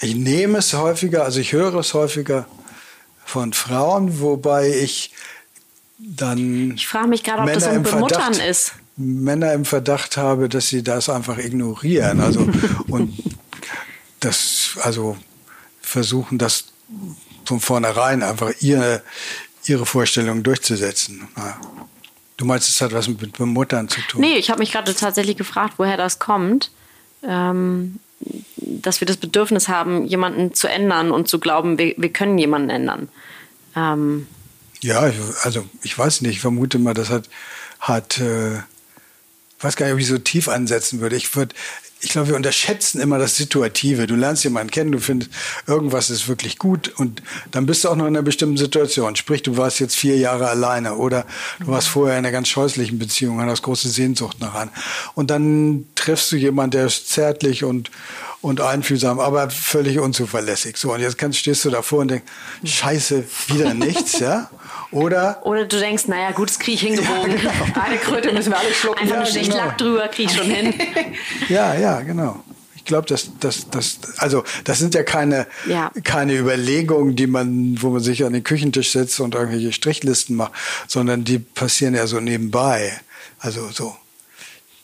ich nehme es häufiger, also ich höre es häufiger von Frauen, wobei ich dann. Ich frage mich gerade, ob Männer das ein Bemuttern ist. Männer im Verdacht habe, dass sie das einfach ignorieren. Also und das, also versuchen das von vornherein einfach ihre, ihre Vorstellungen durchzusetzen. Du meinst, es hat was mit Bemuttern zu tun? Nee, ich habe mich gerade tatsächlich gefragt, woher das kommt. Ähm, dass wir das Bedürfnis haben, jemanden zu ändern und zu glauben, wir, wir können jemanden ändern. Ähm, ja, also ich weiß nicht, ich vermute mal, das hat, hat äh, weiß gar nicht, ob ich so tief ansetzen würde. Ich würde, ich glaube, wir unterschätzen immer das Situative. Du lernst jemanden kennen, du findest, irgendwas ist wirklich gut und dann bist du auch noch in einer bestimmten Situation. Sprich, du warst jetzt vier Jahre alleine oder du warst vorher in einer ganz scheußlichen Beziehung, hast große Sehnsucht nach an. Und dann triffst du jemanden, der ist zärtlich und, und einfühlsam, aber völlig unzuverlässig. So, und jetzt kannst, stehst du davor und denkst, scheiße, wieder nichts, ja? Oder? Oder du denkst, naja, gut, das kriege ich hingebogen. Ja, genau. Eine Kröte müssen wir alle schlucken. Einfach Ja, eine Schicht genau. Lack drüber, kriege ich schon hin. Ja, ja, genau. Ich glaube, das, das, das, also das sind ja keine, Ja. keine Überlegungen, die man, wo man sich an den Küchentisch setzt und irgendwelche Strichlisten macht, sondern die passieren ja so nebenbei. Also so.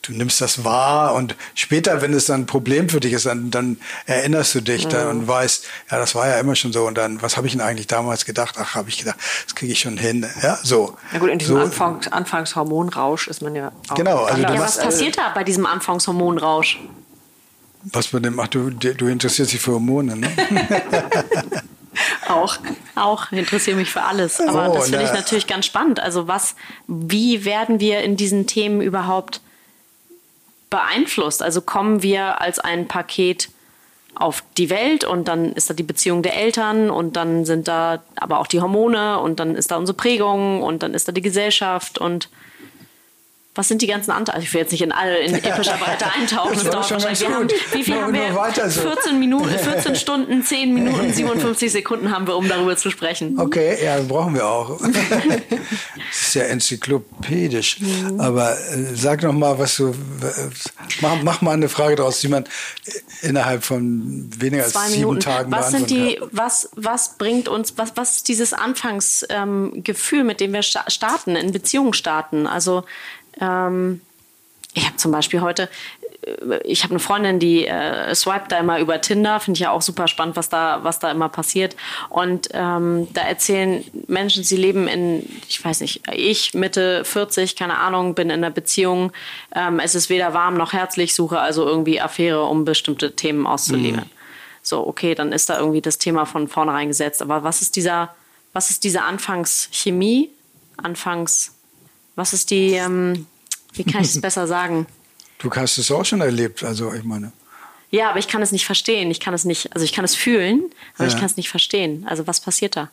Du nimmst das wahr und später, wenn es dann ein Problem für dich ist, dann, dann erinnerst du dich dann und weißt, ja, das war ja immer schon so. Und dann, was habe ich denn eigentlich damals gedacht? Ach, habe ich gedacht, das kriege ich schon hin. Ja, so. Na gut, in diesem so, Anfangs Anfangshormonrausch ist man ja auch. Genau, also Ja, was passiert da bei diesem Anfangshormonrausch? Was man denn macht, du, du interessierst dich für Hormone, ne? auch. Auch interessiere mich für alles. Aber Oh, das finde ich na. natürlich ganz spannend. Also was, wie werden wir in diesen Themen überhaupt beeinflusst? Also kommen wir als ein Paket auf die Welt und dann ist da die Beziehung der Eltern und dann sind da aber auch die Hormone und dann ist da unsere Prägung und dann ist da die Gesellschaft und was sind die ganzen Anteile? Also ich will jetzt nicht in alle in epischer Breite eintauchen. Das Das dauert wahrscheinlich. Wir haben, wie viel Nur- haben wir? so. 14 Minuten, 14 Stunden, 10 Minuten, 57 Sekunden haben wir, um darüber zu sprechen. Okay, ja, brauchen wir auch. das ist ja enzyklopädisch. Aber äh, sag noch mal, was du. Äh, mach, mach mal eine Frage draus, die man innerhalb von weniger als Zwei sieben Minuten. Tagen Was sind die, kann. was, was bringt uns, was, was ist dieses Anfangsgefühl, ähm, mit dem wir sta- starten, in Beziehungen starten? Also, ähm, ich habe zum Beispiel heute, äh, ich habe eine Freundin, die äh, swiped da immer über Tinder, finde ich ja auch super spannend, was da, was da immer passiert. Und ähm, da erzählen Menschen, sie leben in, ich weiß nicht, ich Mitte 40, keine Ahnung, bin in einer Beziehung, ähm, es ist weder warm noch herzlich, suche also irgendwie Affäre, um bestimmte Themen auszuleben. So, okay, dann ist da irgendwie das Thema von vornherein gesetzt. Aber was ist dieser, was ist diese Anfangschemie? Anfangs, was ist die, ähm, wie kann ich es besser sagen? Du hast es auch schon erlebt, also ich meine. Ja, aber ich kann es nicht verstehen. Ich kann es nicht, also ich kann es fühlen, aber ich Ja. kann es nicht verstehen. Also was passiert da?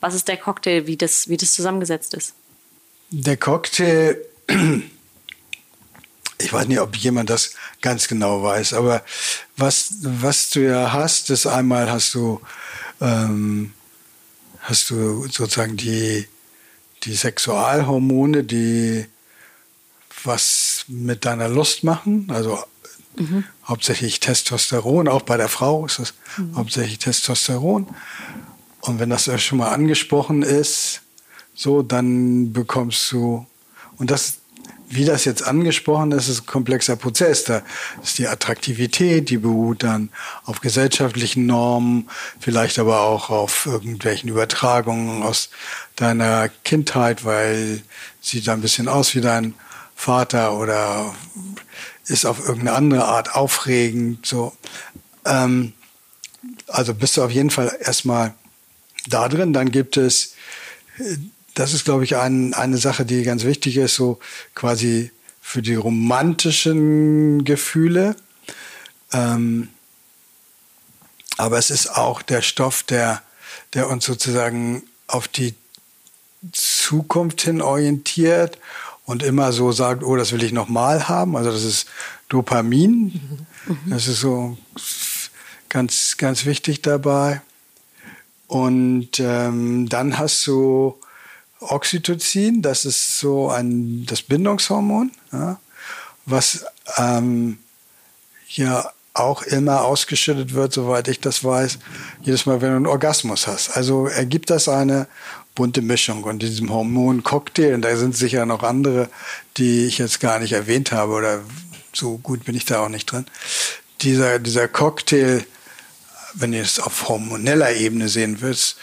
Was ist der Cocktail, wie das, wie das zusammengesetzt ist? Der Cocktail, ich weiß nicht, ob jemand das ganz genau weiß, aber was, was du ja hast, ist einmal hast du, ähm, hast du sozusagen die, die Sexualhormone, die was mit deiner Lust machen, also hauptsächlich Testosteron, auch bei der Frau ist das hauptsächlich Testosteron. Und wenn das schon mal angesprochen ist, so, dann bekommst du, und das, wie das jetzt angesprochen ist, ist ein komplexer Prozess. Da ist die Attraktivität, die beruht dann auf gesellschaftlichen Normen, vielleicht aber auch auf irgendwelchen Übertragungen aus deiner Kindheit, weil sieht ein bisschen aus wie dein Vater oder ist auf irgendeine andere Art aufregend, so. Ähm, also bist du auf jeden Fall erstmal da drin. Dann gibt es, äh, das ist, glaube ich, ein, eine Sache, die ganz wichtig ist, so quasi für die romantischen Gefühle. Ähm, aber es ist auch der Stoff, der, der uns sozusagen auf die Zukunft hin orientiert und immer so sagt, oh, das will ich nochmal haben. Also das ist Dopamin. Das ist so ganz, ganz wichtig dabei. Und ähm, dann hast du Oxytocin, das ist so ein das Bindungshormon, ja, was ähm, ja auch immer ausgeschüttet wird, soweit ich das weiß, jedes Mal, wenn du einen Orgasmus hast. Also ergibt das eine bunte Mischung und diesem Hormoncocktail, und da sind sicher noch andere, die ich jetzt gar nicht erwähnt habe oder so gut bin ich da auch nicht drin. Dieser, dieser Cocktail, wenn ihr es auf hormoneller Ebene sehen willst,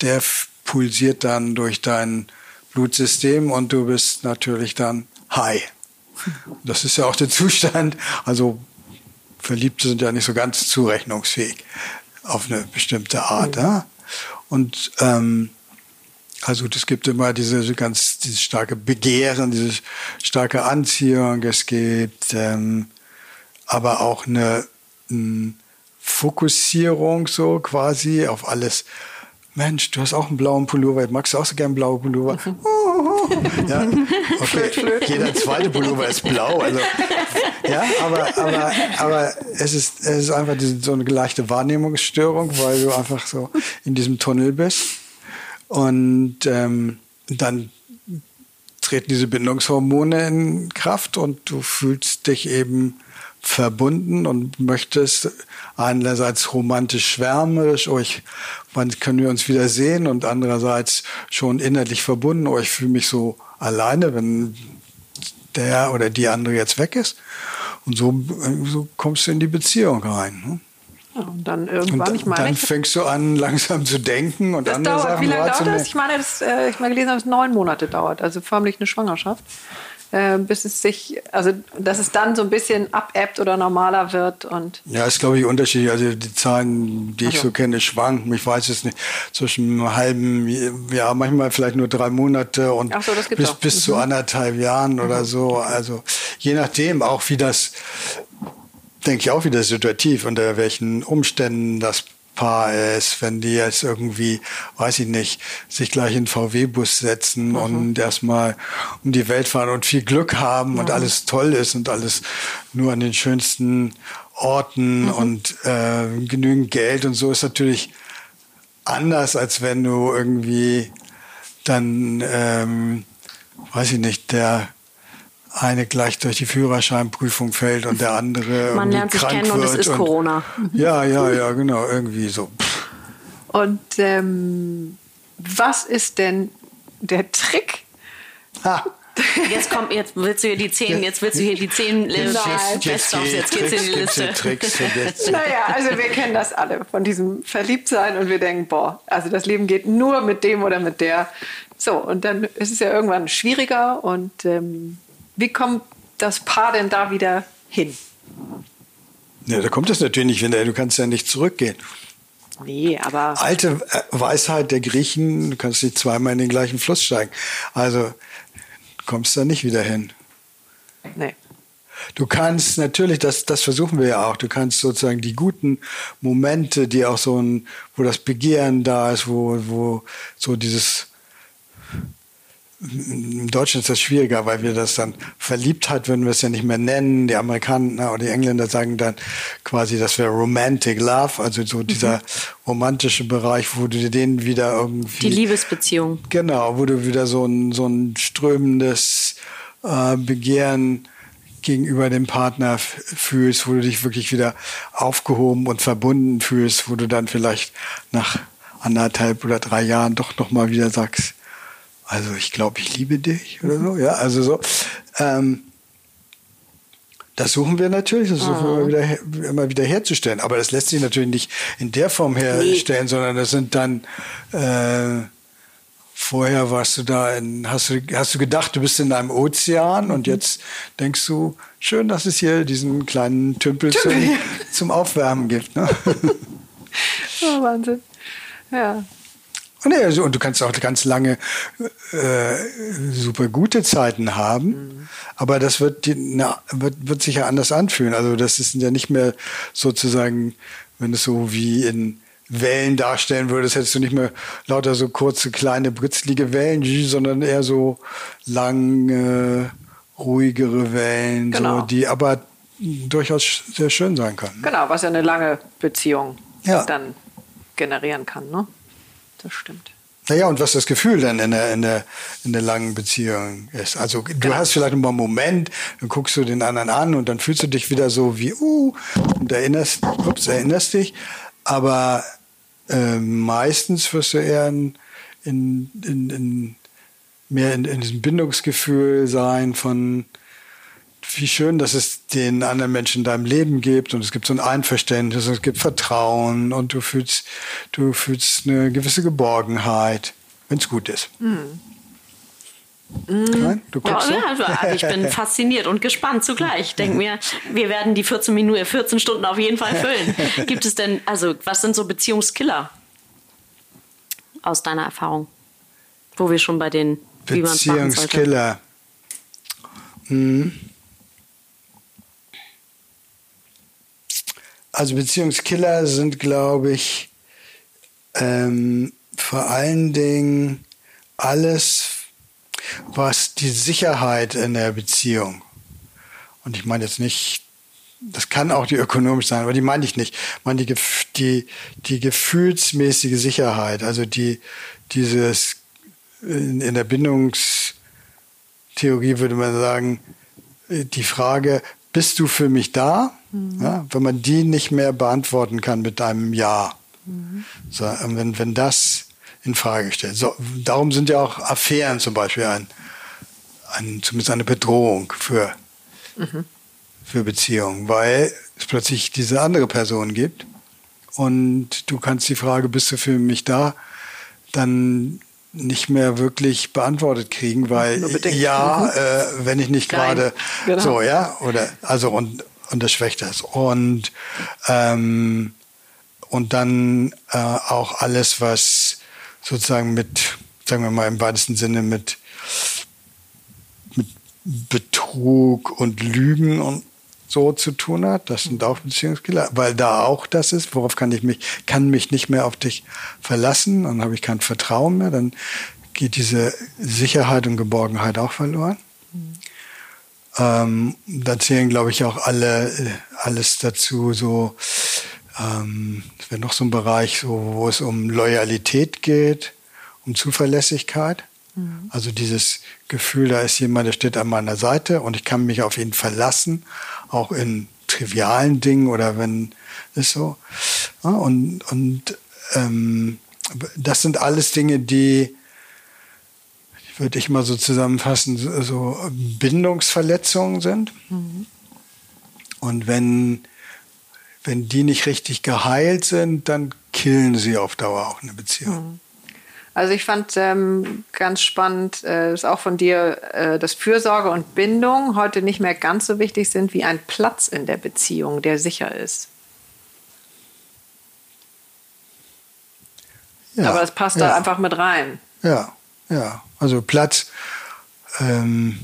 der pulsiert dann durch dein Blutsystem und du bist natürlich dann high. Das ist ja auch der Zustand. Also Verliebte sind ja nicht so ganz zurechnungsfähig auf eine bestimmte Art. Ja? Und ähm, also es gibt immer diese ganz dieses starke Begehren, diese starke Anziehung. Es gibt ähm, aber auch eine, eine Fokussierung so quasi auf alles. Mensch, du hast auch einen blauen Pullover. Magst du auch so gern einen blauen Pullover? ja, okay. Jeder zweite Pullover ist blau. Also, ja, aber, aber, aber es, ist, es ist einfach so eine leichte Wahrnehmungsstörung, weil du einfach so in diesem Tunnel bist. Und ähm, dann treten diese Bindungshormone in Kraft und du fühlst dich eben verbunden und möchtest einerseits romantisch schwärmerisch, oh, ich, wann können wir uns wieder sehen und andererseits schon innerlich verbunden, oh, ich fühle mich so alleine, wenn der oder die andere jetzt weg ist. Und so, so kommst du in die Beziehung rein. Ne? Und dann irgendwann, und ich meine. Dann fängst du an, langsam zu denken und das andere dauert, Sachen Wie lange dauert das? Ich meine, das, äh, ich mal gelesen habe, es neun Monate dauert, also förmlich eine Schwangerschaft. Äh, bis es sich, also dass es dann so ein bisschen abebbt oder normaler wird und Ja, ist glaube ich unterschiedlich. Also die Zahlen, die ich Also. so kenne, schwanken. Ich weiß es nicht. Zwischen einem halben Jahr, manchmal vielleicht nur drei Monate und so, bis, auch. Mhm. bis zu anderthalb Jahren oder so. Also je nachdem, auch wie das, denke ich auch wieder situativ, unter welchen Umständen das Paar ist, wenn die jetzt irgendwie, weiß ich nicht, sich gleich in VW-Bus setzen Mhm. und erstmal um die Welt fahren und viel Glück haben und alles toll ist und alles nur an den schönsten Orten Mhm. und äh, genügend Geld und so ist natürlich anders, als wenn du irgendwie dann, ähm, weiß ich nicht, der eine gleich durch die Führerscheinprüfung fällt und der andere Man irgendwie lernt sich krank kennen und es ist Corona. Ja, ja, ja, genau, irgendwie so. Pff. Und ähm, was ist denn der Trick? Ha. Jetzt kommt, jetzt willst du hier die zehn, jetzt willst du hier die zehn. Best-ofs, jetzt geht's in die Liste. Tricks, Tricks. Naja, also wir kennen das alle von diesem Verliebtsein und wir denken, boah, also das Leben geht nur mit dem oder mit der. So, und dann ist es ja irgendwann schwieriger. Und ähm, wie kommt das Paar denn da wieder hin? Ja, da kommt es natürlich nicht, wenn du du kannst ja nicht zurückgehen. Nee, aber Alte äh, Weisheit der Griechen, du kannst nicht zweimal in den gleichen Fluss steigen. Also du kommst da nicht wieder hin. nee. Du kannst natürlich, das, das versuchen wir ja auch, du kannst sozusagen die guten Momente, die auch so ein, wo das Begehren da ist, wo, wo so dieses, im Deutschen ist das schwieriger, weil wir das dann Verliebtheit würden wir es ja nicht mehr nennen. Die Amerikaner oder die Engländer sagen dann quasi, das wäre Romantic Love, also so dieser romantische Bereich, wo du den wieder irgendwie Die Liebesbeziehung. Genau, wo du wieder so ein, so ein strömendes äh, Begehren gegenüber dem Partner fühlst, wo du dich wirklich wieder aufgehoben und verbunden fühlst, wo du dann vielleicht nach anderthalb oder drei Jahren doch noch mal wieder sagst, also ich glaube, ich liebe dich oder so, ja, also so. Ähm, das suchen wir natürlich, das suchen wir immer wieder, her- immer wieder herzustellen. Aber das lässt sich natürlich nicht in der Form herstellen, sondern das sind dann äh, vorher warst du da in, hast du, hast du gedacht, du bist in einem Ozean und jetzt denkst du, schön, dass es hier diesen kleinen Tümpel zum, zum Aufwärmen gibt. Ne? Oh, Wahnsinn. Ja. Und, ja, so- und du kannst auch ganz lange äh, super gute Zeiten haben, aber das wird, die, na, wird, wird sich ja anders anfühlen. Also das ist ja nicht mehr sozusagen, wenn es so wie in Wellen darstellen würdest, hättest du nicht mehr lauter so kurze, kleine, britzlige Wellen, sondern eher so lange, ruhigere Wellen, Genau. so, die aber durchaus sehr schön sein können. Genau, was ja eine lange Beziehung Ja. dann generieren kann, ne? Das stimmt. Naja, und was das Gefühl dann in der, in der, in der langen Beziehung ist. Also du hast vielleicht mal einen Moment, dann guckst du den anderen an und dann fühlst du dich wieder so wie, uh, und erinnerst, ups, erinnerst dich. Aber äh, meistens wirst du eher in, in, in, in mehr in, in diesem Bindungsgefühl sein von wie schön, dass es den anderen Menschen in deinem Leben gibt und es gibt so ein Einverständnis, und es gibt Vertrauen und du fühlst, du fühlst eine gewisse Geborgenheit, wenn es gut ist. Nein? Du Ja, guckst so? ja, also, also ich bin fasziniert und gespannt zugleich. Ich denke mir, wir werden die 14 Minuten, 14 Stunden auf jeden Fall füllen. Gibt es denn, also was sind so Beziehungskiller aus deiner Erfahrung? Wo wir schon bei den wie. Beziehungskiller. Hm. Also Beziehungskiller sind, glaube ich, ähm, vor allen Dingen alles. was die Sicherheit in der Beziehung. Und ich meine jetzt nicht, das kann auch die ökonomisch sein, aber die meine ich nicht. Ich meine die, die, die gefühlsmäßige Sicherheit, also die, dieses in, in der Bindungstheorie würde man sagen, die Frage, bist du für mich da? Mhm. Ja, wenn man die nicht mehr beantworten kann mit einem Ja. Mhm. So, wenn, wenn das in Frage stellt. So, darum sind ja auch Affären zum Beispiel ein, ein zumindest eine Bedrohung für, mhm. für Beziehungen, weil es plötzlich diese andere Person gibt und du kannst die Frage, bist du für mich da, dann nicht mehr wirklich beantwortet kriegen, weil ja, mhm. äh, wenn ich nicht gerade genau. so, ja, oder also und und das schwächt das. Und ähm, und dann äh, auch alles, was sozusagen mit, sagen wir mal im weitesten Sinne mit, mit Betrug und Lügen und so zu tun hat. Das sind auch Beziehungskiller, weil da auch das ist, worauf kann ich mich, kann mich nicht mehr auf dich verlassen, dann habe ich kein Vertrauen mehr, dann geht diese Sicherheit und Geborgenheit auch verloren. Ähm, da zählen, glaube ich, auch alle, alles dazu, so, ähm, es wäre noch so ein Bereich, so, wo es um Loyalität geht, um Zuverlässigkeit. Mhm. Also dieses Gefühl, da ist jemand, der steht an meiner Seite und ich kann mich auf ihn verlassen, auch in trivialen Dingen oder wenn es so. Ja, und und ähm, das sind alles Dinge, die würde ich mal so zusammenfassen, so Bindungsverletzungen sind. Mhm. Und wenn, wenn die nicht richtig geheilt sind, dann killen sie auf Dauer auch eine Beziehung. Mhm. Also ich fand ähm, ganz spannend, äh, ist auch von dir, äh, dass Fürsorge und Bindung heute nicht mehr ganz so wichtig sind wie ein Platz in der Beziehung, der sicher ist. Ja, Aber das passt ja. da einfach mit rein. Ja, ja. Also Platz. Ähm,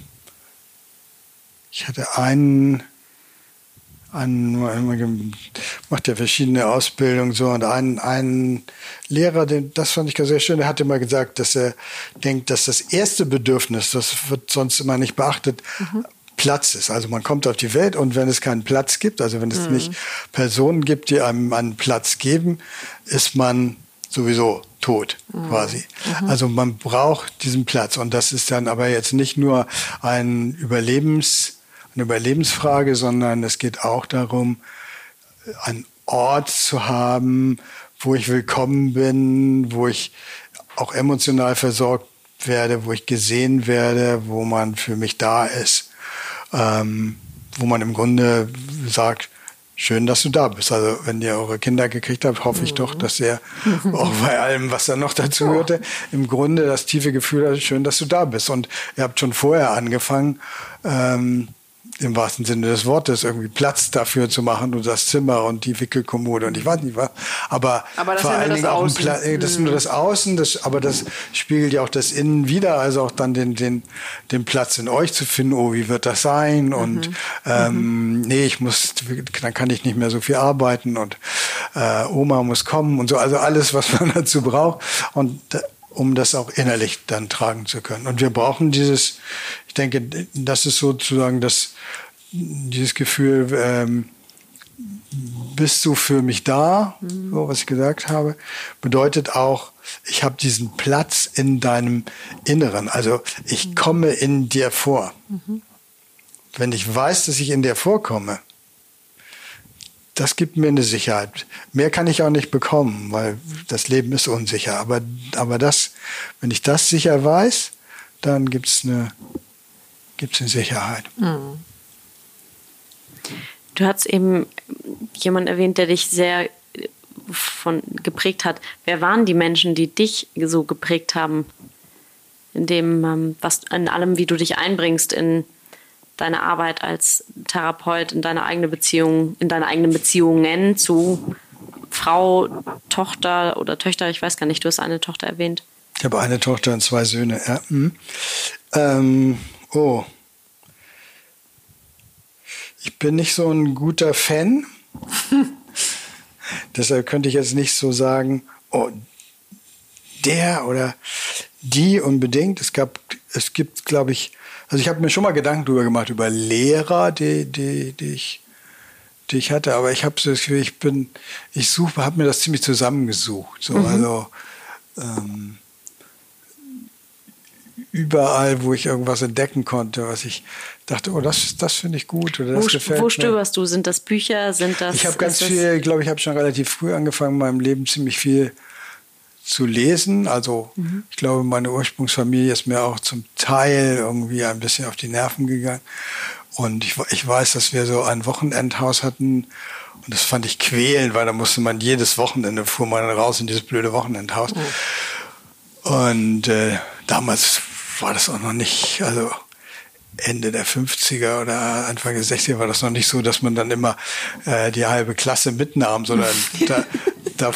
ich hatte einen, einen, macht ja verschiedene Ausbildungen so und einen, einen Lehrer, den, das fand ich sehr schön, der hat immer gesagt, dass er denkt, dass das erste Bedürfnis, das wird sonst immer nicht beachtet, mhm. Platz ist. Also man kommt auf die Welt und wenn es keinen Platz gibt, also wenn es mhm. nicht Personen gibt, die einem einen Platz geben, ist man sowieso tot mhm. quasi. Mhm. Also man braucht diesen Platz und das ist dann aber jetzt nicht nur ein Überlebens, eine Überlebensfrage, sondern es geht auch darum, einen Ort zu haben, wo ich willkommen bin, wo ich auch emotional versorgt werde, wo ich gesehen werde, wo man für mich da ist, ähm, wo man im Grunde sagt, Schön, dass du da bist. Also, wenn ihr eure Kinder gekriegt habt, hoffe ich doch, dass ihr auch bei allem, was da noch dazu hörte, im Grunde das tiefe Gefühl hat, schön, dass du da bist. Und ihr habt schon vorher angefangen, ähm, im wahrsten Sinne des Wortes irgendwie Platz dafür zu machen und das Zimmer und die Wickelkommode und ich weiß nicht was. Aber, aber vor allen Dingen auch ein Pla äh, das ist nur das Außen, das, aber das spiegelt ja auch das Innen wieder, also auch dann den, den, den Platz in euch zu finden, oh, wie wird das sein? Mhm. Und ähm, mhm. nee, ich muss, dann kann ich nicht mehr so viel arbeiten und äh, Oma muss kommen und so, also alles, was man dazu braucht. Und um das auch innerlich dann tragen zu können. Und wir brauchen dieses, ich denke, das ist sozusagen das, dieses Gefühl, ähm, bist du für mich da, mhm. so was ich gesagt habe, bedeutet auch, ich habe diesen Platz in deinem Inneren. Also ich mhm. komme in dir vor. Mhm. Wenn ich weiß, dass ich in dir vorkomme, das gibt mir eine Sicherheit. Mehr kann ich auch nicht bekommen, weil das Leben ist unsicher. Aber, aber das, wenn ich das sicher weiß, dann gibt es eine, gibt's eine Sicherheit. Mhm. Du hast eben jemanden erwähnt, der dich sehr von geprägt hat. Wer waren die Menschen, die dich so geprägt haben? In dem, ähm, was, in allem, wie du dich einbringst in deine Arbeit als Therapeut, in deine eigene Beziehung, in deine eigenen Beziehungen zu Frau, Tochter oder Töchter, ich weiß gar nicht, du hast eine Tochter erwähnt. Ich habe eine Tochter und zwei Söhne, ja. Hm. Ähm, oh. Ich bin nicht so ein guter Fan. Deshalb könnte ich jetzt nicht so sagen, oh, der oder die unbedingt. Es gab es gibt, glaube ich, also ich habe mir schon mal Gedanken darüber gemacht, über Lehrer, die, die, die ich die ich hatte, aber ich habe ich bin, ich suche, habe mir das ziemlich zusammengesucht. So, mhm. Also ähm, überall, wo ich irgendwas entdecken konnte, was ich dachte, oh, das, das finde ich gut oder das wo, gefällt wo stöberst du? Sind das Bücher? Sind das? Ich habe ganz viel, ich glaube ich, habe schon relativ früh angefangen, in meinem Leben ziemlich viel zu lesen. Also mhm. ich glaube, meine Ursprungsfamilie ist mir auch zum Teil irgendwie ein bisschen auf die Nerven gegangen. Und ich, ich weiß, dass wir so ein Wochenendhaus hatten. Und das fand ich quälend, weil da musste man jedes Wochenende fuhr man raus in dieses blöde Wochenendhaus. Mhm. Und äh, damals war das auch noch nicht, also Ende der 50er oder Anfang der 60er war das noch nicht so, dass man dann immer äh, die halbe Klasse mitnahm, sondern da, da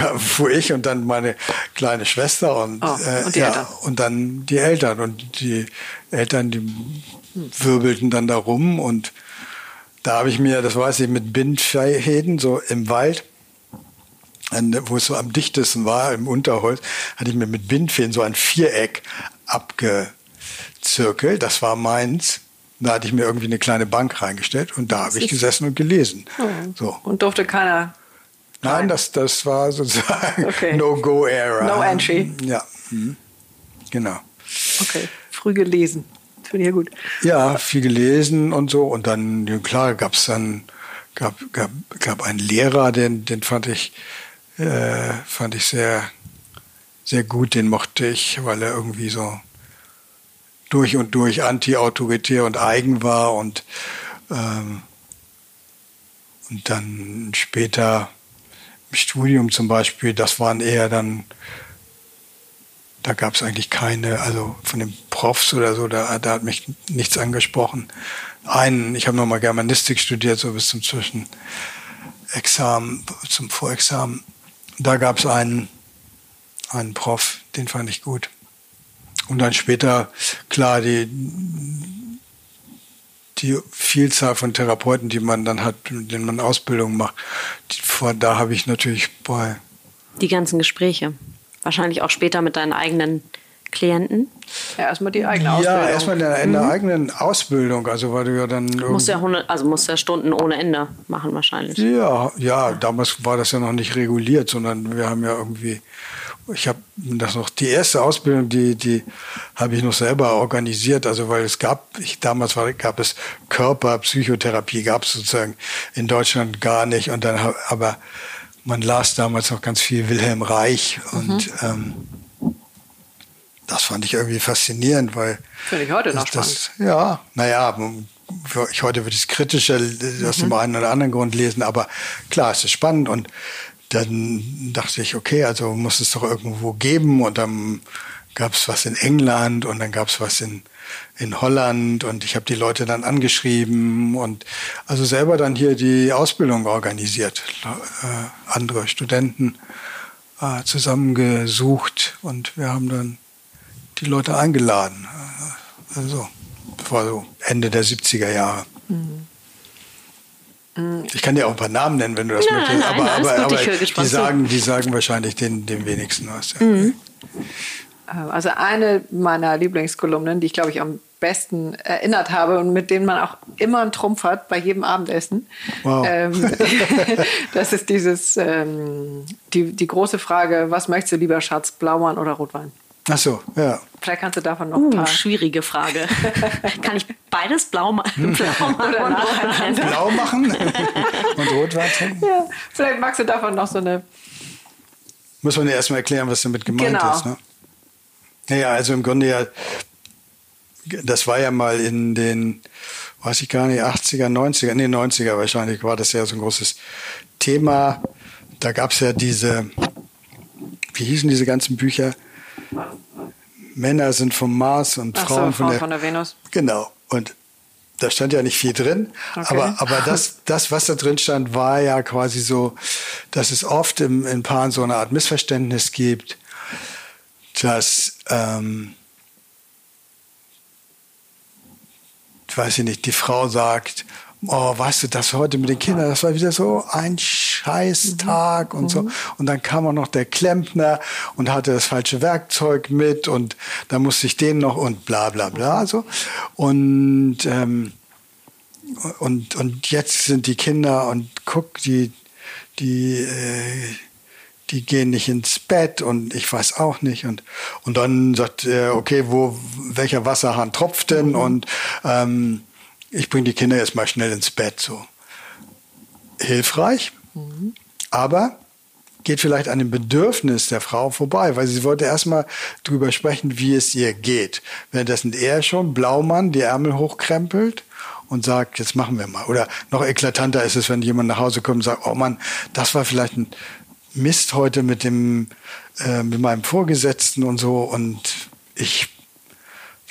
fuhr ich und dann meine kleine Schwester und, oh, und, äh, ja, und dann die Eltern. Und die Eltern, die wirbelten dann da rum und da habe ich mir, das weiß ich, mit Bindfäden so im Wald, wo es so am dichtesten war, im Unterholz, hatte ich mir mit Bindfäden so ein Viereck abgezirkelt. Das war meins. Da hatte ich mir irgendwie eine kleine Bank reingestellt und da habe ich gesessen und gelesen. Oh. So. Und durfte keiner. Nein, das, das war sozusagen okay. No-Go-Era. No Entry. Ja, mhm. genau. Okay, früh gelesen. Finde ich ja gut. Ja, viel gelesen und so. Und dann, ja, klar, gab es dann, gab, gab, gab einen Lehrer, den, den fand ich, äh, fand ich sehr, sehr gut, den mochte ich, weil er irgendwie so durch und durch anti-autoritär und eigen war und, ähm, und dann später Studium zum Beispiel, das waren eher dann da gab es eigentlich keine, also von den Profs oder so, da, da hat mich nichts angesprochen. Einen, ich habe nochmal Germanistik studiert, so bis zum Zwischenexamen, zum Vorexamen. Da gab es einen, einen Prof, den fand ich gut. Und dann später, klar, die, die Vielzahl von Therapeuten, die man dann hat, mit denen man Ausbildung macht, die, vor, da habe ich natürlich bei. Die ganzen Gespräche wahrscheinlich auch später mit deinen eigenen Klienten? Ja, erstmal die eigene Ausbildung. Ja, erstmal in der, in der mhm. eigenen Ausbildung, also weil du ja dann musst ja 100, also musst ja Stunden ohne Ende machen wahrscheinlich. Ja, ja, damals war das ja noch nicht reguliert, sondern wir haben ja irgendwie ich habe das noch die erste Ausbildung, die die habe ich noch selber organisiert, also weil es gab ich, damals war, gab es Körperpsychotherapie gab es sozusagen in Deutschland gar nicht und dann aber man las damals noch ganz viel Wilhelm Reich und mhm. ähm, das fand ich irgendwie faszinierend, weil. Finde ich heute noch das, spannend. Ja, naja, ich heute würde ich es kritischer aus mhm. dem einen oder anderen Grund lesen, aber klar, es ist spannend und dann dachte ich, okay, also muss es doch irgendwo geben und dann gab es was in England und dann gab es was in in Holland und ich habe die Leute dann angeschrieben und also selber dann hier die Ausbildung organisiert, äh, andere Studenten äh, zusammengesucht und wir haben dann die Leute eingeladen. Äh, also das war so Ende der 70er Jahre. Mhm. Ich kann dir auch ein paar Namen nennen, wenn du das nein, möchtest. aber, nein, aber, aber die, sagen, die sagen wahrscheinlich den, den wenigsten was. Mhm. Also eine meiner Lieblingskolumnen, die ich glaube ich am besten erinnert habe und mit denen man auch immer einen Trumpf hat bei jedem Abendessen. Wow. Ähm, das ist dieses, ähm, die, die große Frage, was möchtest du lieber, Schatz, Blaumann oder Rotwein? Ach so, ja. Vielleicht kannst du davon noch ein uh, paar. schwierige Frage. Kann ich beides blau, ma blau machen oder nacheinander? Blau machen und Rotwein trinken? Ja, vielleicht magst du davon noch so eine. Muss man ja erstmal erklären, was damit gemeint genau. ist. Ne? Naja, also im Grunde ja das war ja mal in den, weiß ich gar nicht, 80er, 90er, nee, 90er wahrscheinlich war das ja so ein großes Thema. Da gab es ja diese, wie hießen diese ganzen Bücher? Männer sind vom Mars und Ach Frauen so, von, der, von der Venus. Genau. Und da stand ja nicht viel drin, okay. aber, aber das, das, was da drin stand, war ja quasi so, dass es oft im, in Paaren so eine Art Missverständnis gibt, dass ähm, weiß ich nicht, die Frau sagt, oh, weißt du, das heute mit den Kindern, das war wieder so ein Scheißtag und so. Und dann kam auch noch der Klempner und hatte das falsche Werkzeug mit und da musste ich den noch und bla bla bla so. Und, ähm, und, und jetzt sind die Kinder und guck, die, die, äh, die gehen nicht ins Bett und ich weiß auch nicht. Und, und dann sagt er, okay, wo, welcher Wasserhahn tropft denn? Und ähm, ich bringe die Kinder jetzt mal schnell ins Bett. So hilfreich, mhm. aber geht vielleicht an dem Bedürfnis der Frau vorbei, weil sie wollte erstmal drüber sprechen, wie es ihr geht. Währenddessen er schon Blaumann die Ärmel hochkrempelt und sagt, jetzt machen wir mal. Oder noch eklatanter ist es, wenn jemand nach Hause kommt und sagt, oh Mann, das war vielleicht ein Mist heute mit dem, äh, mit meinem Vorgesetzten und so und ich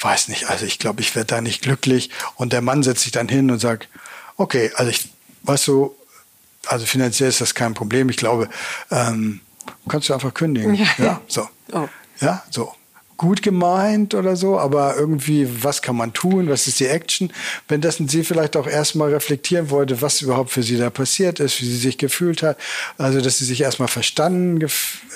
weiß nicht, also ich glaube, ich werde da nicht glücklich. Und der Mann setzt sich dann hin und sagt, okay, also ich, weißt du, also finanziell ist das kein Problem. Ich glaube, ähm, kannst du einfach kündigen. Ja, ja so. Oh. Ja, so gut gemeint oder so, aber irgendwie, was kann man tun, was ist die Action? Wenn das sie vielleicht auch erstmal reflektieren wollte, was überhaupt für sie da passiert ist, wie sie sich gefühlt hat, also dass sie sich erstmal verstanden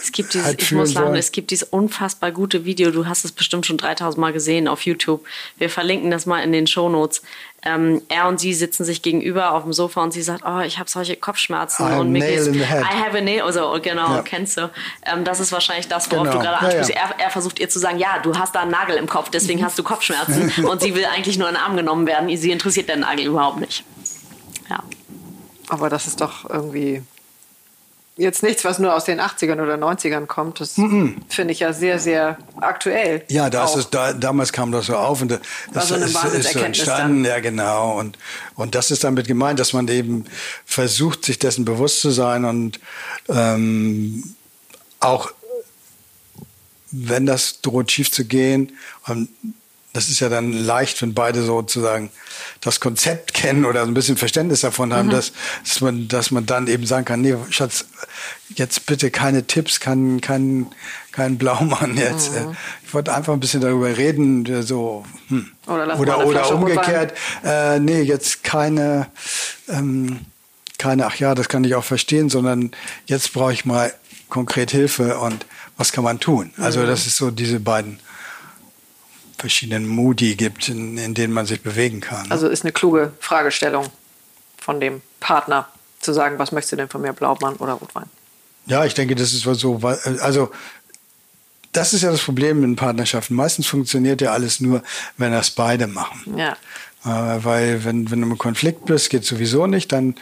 es gibt dieses, ich muss sagen, es gibt dieses unfassbar gute Video, du hast es bestimmt schon 3000 Mal gesehen auf YouTube. Wir verlinken das mal in den Show Notes. Ähm, er und sie sitzen sich gegenüber auf dem Sofa und sie sagt, oh, ich habe solche Kopfschmerzen I und mir geht's, I have a nail, also genau, ja. kennst du. Ähm, das ist wahrscheinlich das, worauf genau. du gerade ansprichst. Ja, ja. Er, er, versucht ihr zu sagen, ja, du hast da einen Nagel im Kopf, deswegen hast du Kopfschmerzen und sie will eigentlich nur in den Arm genommen werden. Sie interessiert der Nagel überhaupt nicht. Ja. Aber das ist doch irgendwie jetzt nichts, was nur aus den 80ern oder 90ern kommt. Das mm -mm. finde ich ja sehr, sehr aktuell. Ja, da ist da, damals kam das so auf und das so ist, ist so entstanden. Dann. Ja, genau. Und, und das ist damit gemeint, dass man eben versucht, sich dessen bewusst zu sein und ähm, auch wenn das droht schief zu gehen, und das ist ja dann leicht, wenn beide sozusagen das Konzept kennen oder ein bisschen Verständnis davon haben, mhm. dass, dass, man, dass man dann eben sagen kann, nee, Schatz, jetzt bitte keine Tipps, kein, kein, kein Blaumann jetzt. Mhm. Ich wollte einfach ein bisschen darüber reden, so, hm. Oder, oder, oder umgekehrt, äh, nee, jetzt keine, ähm, keine, ach ja, das kann ich auch verstehen, sondern jetzt brauche ich mal konkret Hilfe und was kann man tun? Also mhm. das ist so diese beiden verschiedenen Moody gibt, in, in denen man sich bewegen kann. Also ist eine kluge Fragestellung von dem Partner, zu sagen, was möchtest du denn von mir, Blaumann oder Rotwein? Ja, ich denke, das ist so. Also das ist ja das Problem in Partnerschaften. Meistens funktioniert ja alles nur, wenn das beide machen. Ja. Äh, weil wenn, wenn du im Konflikt bist, geht sowieso nicht, dann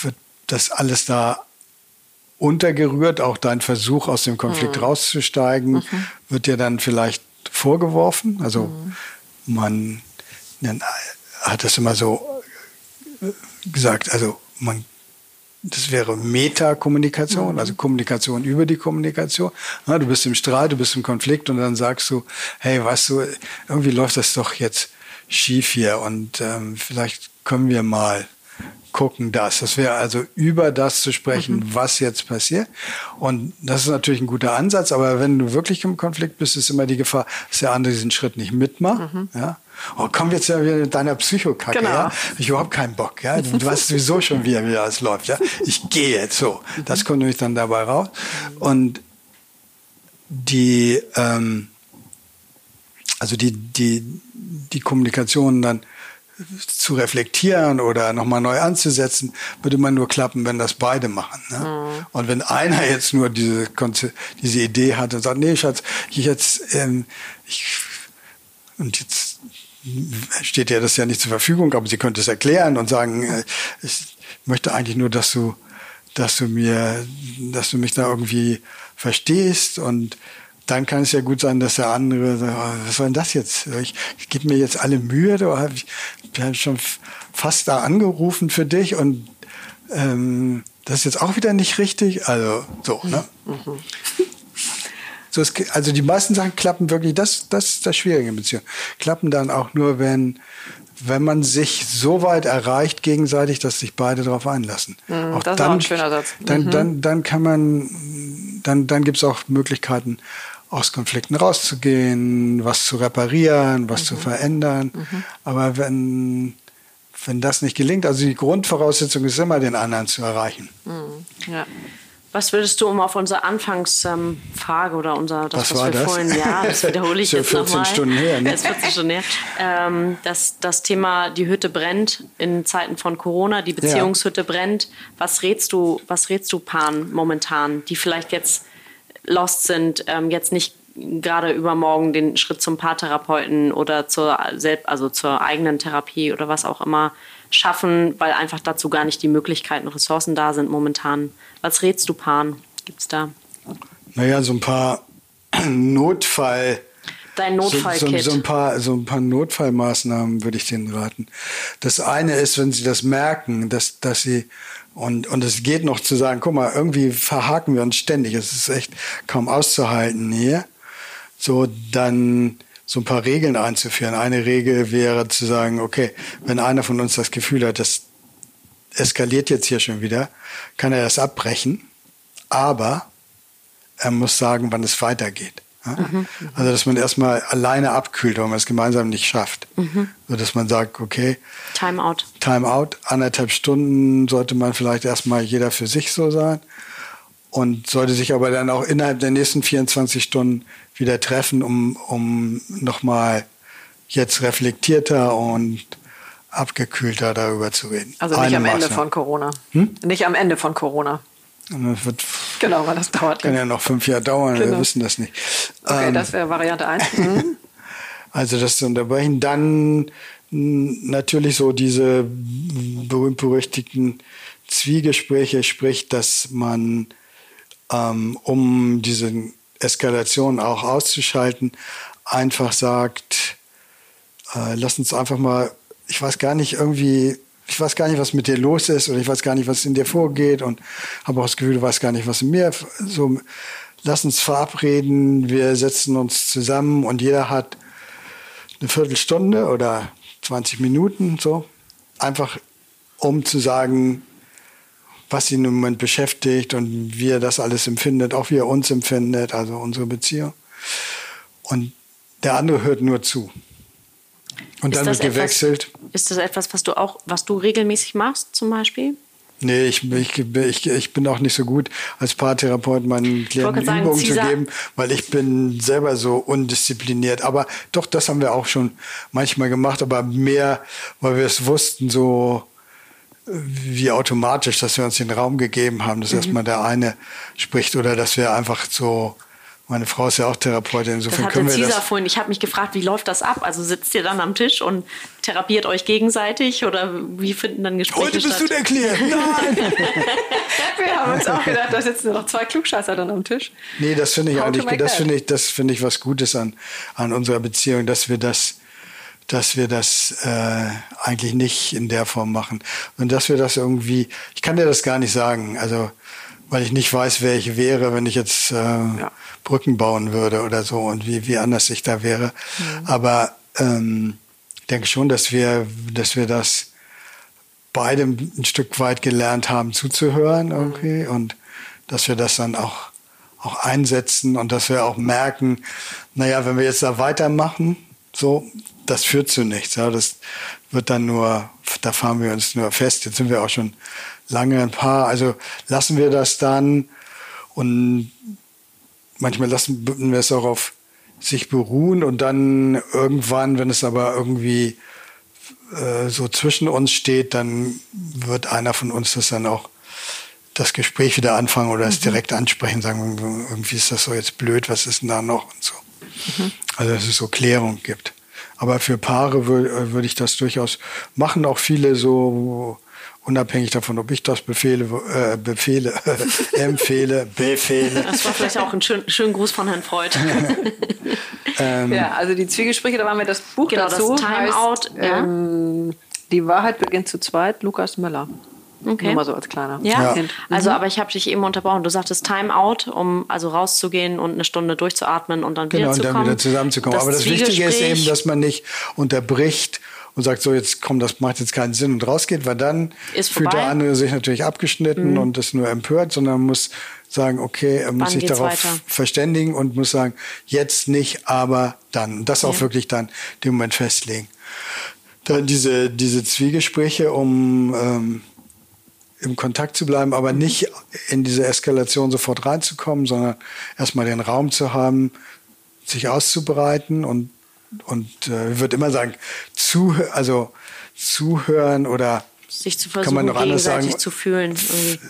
wird das alles da untergerührt. Auch dein Versuch, aus dem Konflikt mhm. rauszusteigen, mhm. wird dir dann vielleicht vorgeworfen. Also mhm. man, hat das immer so äh, gesagt, also man das wäre Metakommunikation, mhm. also Kommunikation über die Kommunikation. Du bist im Streit, du bist im Konflikt und dann sagst du, hey, weißt du, irgendwie läuft das doch jetzt schief hier und ähm, vielleicht können wir mal gucken das. Das wäre also über das zu sprechen, mhm. was jetzt passiert. Und das ist natürlich ein guter Ansatz, aber wenn du wirklich im Konflikt bist, ist immer die Gefahr, dass der andere diesen Schritt nicht mitmacht. Mhm. Ja? Oh, komm jetzt ja wieder mit deiner Psychokacke, genau. ja? Ich überhaupt keinen Bock, ja? Du, weißt sowieso schon, wie, wie das läuft, ja? Ich gehe jetzt so. Das kommt nämlich dann dabei raus. Und die, ähm, also die, die, die Kommunikation dann zu reflektieren oder nochmal neu anzusetzen, würde man nur klappen, wenn das beide machen. Ne? Mhm. Und wenn einer jetzt nur diese, diese Idee hat und sagt, nee, Schatz, ich jetzt, ähm, ich, und jetzt steht ja das ja nicht zur Verfügung, aber sie könnte es erklären und sagen, äh, ich möchte eigentlich nur, dass du, dass du mir, dass du mich da irgendwie verstehst und dann kann es ja gut sein, dass der andere sagt, oh, was soll denn das jetzt? Ich, ich gebe mir jetzt alle Mühe, da habe ich, ich hab schon fast da angerufen für dich und ähm, das ist jetzt auch wieder nicht richtig. Also so, ne? Mhm. So, es, also die meisten Sachen klappen wirklich, das, das ist das Schwierige in Beziehungen. Klappen dann auch nur, wenn, wenn man sich so weit erreicht gegenseitig, dass sich beide darauf einlassen. Mhm, auch das dann, ist auch ein schöner Satz. Dann, mhm. dann, dann kann man, dann, dann gibt es auch Möglichkeiten, aus Konflikten rauszugehen, was zu reparieren, was mhm. zu verändern. Mhm. Aber wenn, wenn das nicht gelingt, also die Grundvoraussetzung ist immer, den anderen zu erreichen. Mhm. Ja. Was würdest du, um auf unsere Anfangsfrage oder unser, das, Was was, war wir das? vorhin, ja, das wiederhole ich So jetzt 14 nochmal. Stunden her, ne? Das ist 14 Stunden her. Ähm, das, das Thema, die Hütte brennt in Zeiten von Corona, die Beziehungshütte brennt. Was rätst du, was rätst du Paaren momentan, die vielleicht jetzt lost sind, ähm, jetzt nicht gerade übermorgen den Schritt zum Paartherapeuten oder zur, also zur eigenen Therapie oder was auch immer schaffen, weil einfach dazu gar nicht die Möglichkeiten, Ressourcen da sind momentan. Was rätst du Paaren? Gibt's da? Naja, so ein paar Notfall. Dein So, so, Notfallkit. so, ein paar, so ein paar Notfallmaßnahmen würde ich denen raten. Das eine ist, wenn sie das merken, dass, dass sie, und, und es geht noch zu sagen, guck mal, irgendwie verhaken wir uns ständig. Es ist echt kaum auszuhalten hier. So, dann so ein paar Regeln einzuführen. Eine Regel wäre zu sagen, okay, wenn einer von uns das Gefühl hat, das eskaliert jetzt hier schon wieder, kann er das abbrechen. Aber er muss sagen, wann es weitergeht. Ja? Also, dass man erstmal alleine abkühlt, wenn man es gemeinsam nicht schafft. So, dass man sagt, okay, Timeout. Timeout, anderthalb Stunden sollte man vielleicht erstmal jeder für sich so sein und sollte sich aber dann auch innerhalb der nächsten 24 Stunden wieder treffen, um, um nochmal jetzt reflektierter und abgekühlter darüber zu reden. Also nicht Eine am Ende Maßnahme. von Corona. Hm? Nicht am Ende von Corona. Wird, Genau, weil das dauert. kann ja noch fünf Jahre dauern, wir Genau. wissen das nicht. Okay, Ähm, das wäre Variante 1. Mhm. Also das zu unterbrechen. Dann natürlich so diese berühmt-berüchtigten Zwiegespräche, sprich, dass man, ähm, um diese Eskalation auch auszuschalten, einfach sagt, äh, lass uns einfach mal, ich weiß gar nicht, irgendwie, ich weiß gar nicht, was mit dir los ist oder ich weiß gar nicht, was in dir vorgeht und habe auch das Gefühl, du weißt gar nicht, was in mir so, lass uns verabreden, wir setzen uns zusammen und jeder hat eine Viertelstunde oder 20 Minuten so, einfach um zu sagen, was ihn im Moment beschäftigt und wie er das alles empfindet, auch wie er uns empfindet, also unsere Beziehung. Und der andere hört nur zu. Und dann wird gewechselt. Etwas, ist das etwas, was du auch, was du regelmäßig machst, zum Beispiel? Nee, ich, ich, ich, ich bin auch nicht so gut als Paartherapeut meinen Klienten sagen, Übungen zu Cesar- geben, weil ich bin selber so undiszipliniert. Aber doch, das haben wir auch schon manchmal gemacht, aber mehr, weil wir es wussten, so äh, wie automatisch, dass wir uns den Raum gegeben haben, dass Mhm. erstmal der eine spricht oder dass wir einfach so, meine Frau ist ja auch Therapeutin, insofern können wir Cesar das. vorhin. Ich habe mich gefragt, wie läuft das ab? Also sitzt ihr dann am Tisch und therapiert euch gegenseitig oder wie finden dann Gespräche Heute bist statt? du der Klient. Nein! Wir haben uns auch gedacht, da sitzen nur noch zwei Klugscheißer dann am Tisch. Nee, das finde ich How to eigentlich, das finde ich, das finde ich was Gutes an, an unserer Beziehung, dass wir das, dass wir das äh, eigentlich nicht in der Form machen. Und dass wir das irgendwie, ich kann dir das gar nicht sagen, also weil ich nicht weiß, wer ich wäre, wenn ich jetzt äh, Brücken bauen würde oder so und wie, wie anders ich da wäre. Aber ähm, ich denke schon, dass wir, dass wir das beide ein Stück weit gelernt haben zuzuhören irgendwie und dass wir das dann auch, auch einsetzen und dass wir auch merken, naja, wenn wir jetzt da weitermachen, so, das führt zu nichts. Ja, das wird dann nur, da fahren wir uns nur fest. Jetzt sind wir auch schon lange ein Paar. Also lassen wir das dann und manchmal lassen wir es auch auf sich beruhen und dann irgendwann, wenn es aber irgendwie äh, so zwischen uns steht, dann wird einer von uns das dann auch das Gespräch wieder anfangen oder es direkt ansprechen, sagen, irgendwie ist das so jetzt blöd, was ist denn da noch und so. Also dass es so Klärung gibt. Aber für Paare würde würd ich das durchaus machen, auch viele so unabhängig davon, ob ich das befehle, äh, befehle, empfehle, befehle. Das war vielleicht auch ein schön, schönen Gruß von Herrn Freud. Ja, also die Zwiegespräche, da waren wir das Buch Genau, das dazu. Timeout, heißt, ja. ähm, die Wahrheit beginnt zu zweit, Lukas Müller. Okay. Nur mal so als kleiner Ja, Hint. also Mhm. aber ich habe dich eben unterbrochen. Du sagtest Timeout, um also rauszugehen und eine Stunde durchzuatmen und dann Genau, und wiederzukommen. dann wieder zusammenzukommen. Aber das Wichtige ist eben, dass man nicht unterbricht und sagt, so jetzt komm, das macht jetzt keinen Sinn und rausgeht, weil dann Ist fühlt der vorbei. Mhm. andere sich natürlich abgeschnitten und ist nur empört, sondern muss sagen, okay, er muss sich darauf weiter? verständigen und muss sagen, jetzt nicht, aber dann. Und das auch Ja. wirklich dann den Moment festlegen. Dann diese, diese Zwiegespräche, um ähm, im Kontakt zu bleiben, aber nicht in diese Eskalation sofort reinzukommen, sondern erstmal den Raum zu haben, sich auszubreiten und, und äh, ich würde immer sagen, zu, also zuhören oder sich zu kann man versuchen, noch anders sagen, zu fühlen. Irgendwie.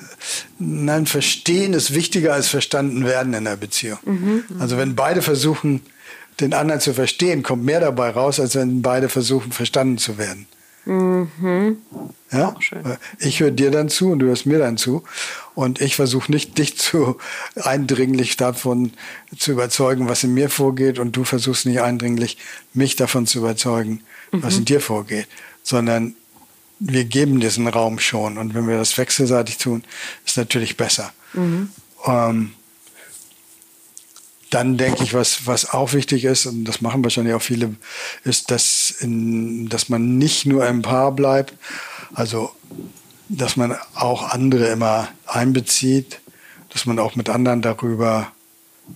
Nein, verstehen ist wichtiger als verstanden werden in der Beziehung. Mhm. Also wenn beide versuchen, den anderen zu verstehen, kommt mehr dabei raus, als wenn beide versuchen, verstanden zu werden. Mhm. Ja? Ich höre dir dann zu und du hörst mir dann zu. Und ich versuche nicht, dich zu eindringlich davon zu überzeugen, was in mir vorgeht. Und du versuchst nicht eindringlich, mich davon zu überzeugen, was in dir vorgeht. Sondern wir geben diesen Raum schon. Und wenn wir das wechselseitig tun, ist natürlich besser. Ähm, dann denke ich, was, was auch wichtig ist, und das machen wahrscheinlich auch viele, ist, dass, in, dass man nicht nur im Paar bleibt, also dass man auch andere immer einbezieht, dass man auch mit anderen darüber,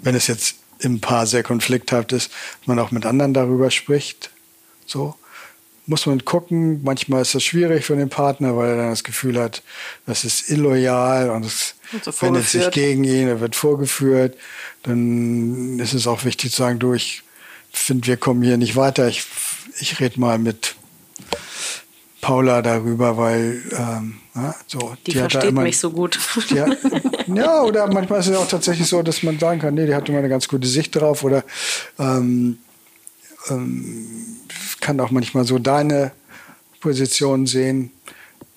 wenn es jetzt im Paar sehr konflikthaft ist, dass man auch mit anderen darüber spricht. So muss man gucken. Manchmal ist das schwierig für den Partner, weil er dann das Gefühl hat, das ist illoyal und es wendet sich gegen ihn, er wird vorgeführt. Dann ist es auch wichtig zu sagen, du, ich finde, wir kommen hier nicht weiter. Ich, ich rede mal mit Paula darüber, weil ähm, ja, so, Die, da versteht immer- mich so gut. die hat, ja, oder manchmal ist es auch tatsächlich so, dass man sagen kann, nee, die hat immer eine ganz gute Sicht drauf oder ähm, ähm, kann auch manchmal so deine Position sehen.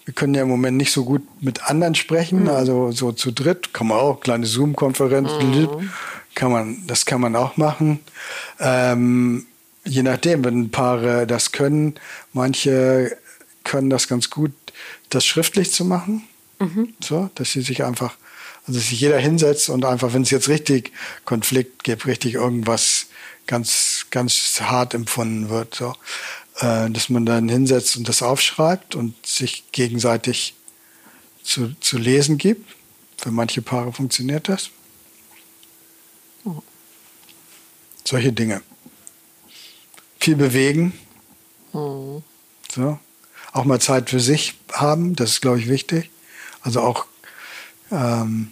Wir können ja im Moment nicht so gut mit anderen sprechen, also so zu dritt kann man auch, kleine Zoom-Konferenz, kann man, das kann man auch machen. Ähm, je nachdem, wenn Paare das können, manche können das ganz gut, das schriftlich zu machen. So, dass sie sich einfach, also dass sich jeder hinsetzt und einfach, wenn es jetzt richtig Konflikt gibt, richtig irgendwas ganz, ganz hart empfunden wird, so, äh, dass man dann hinsetzt und das aufschreibt und sich gegenseitig zu, zu lesen gibt. Für manche Paare funktioniert das. Solche Dinge. Viel bewegen. So. Auch mal Zeit für sich haben, das ist, glaube ich, wichtig. Also auch ähm,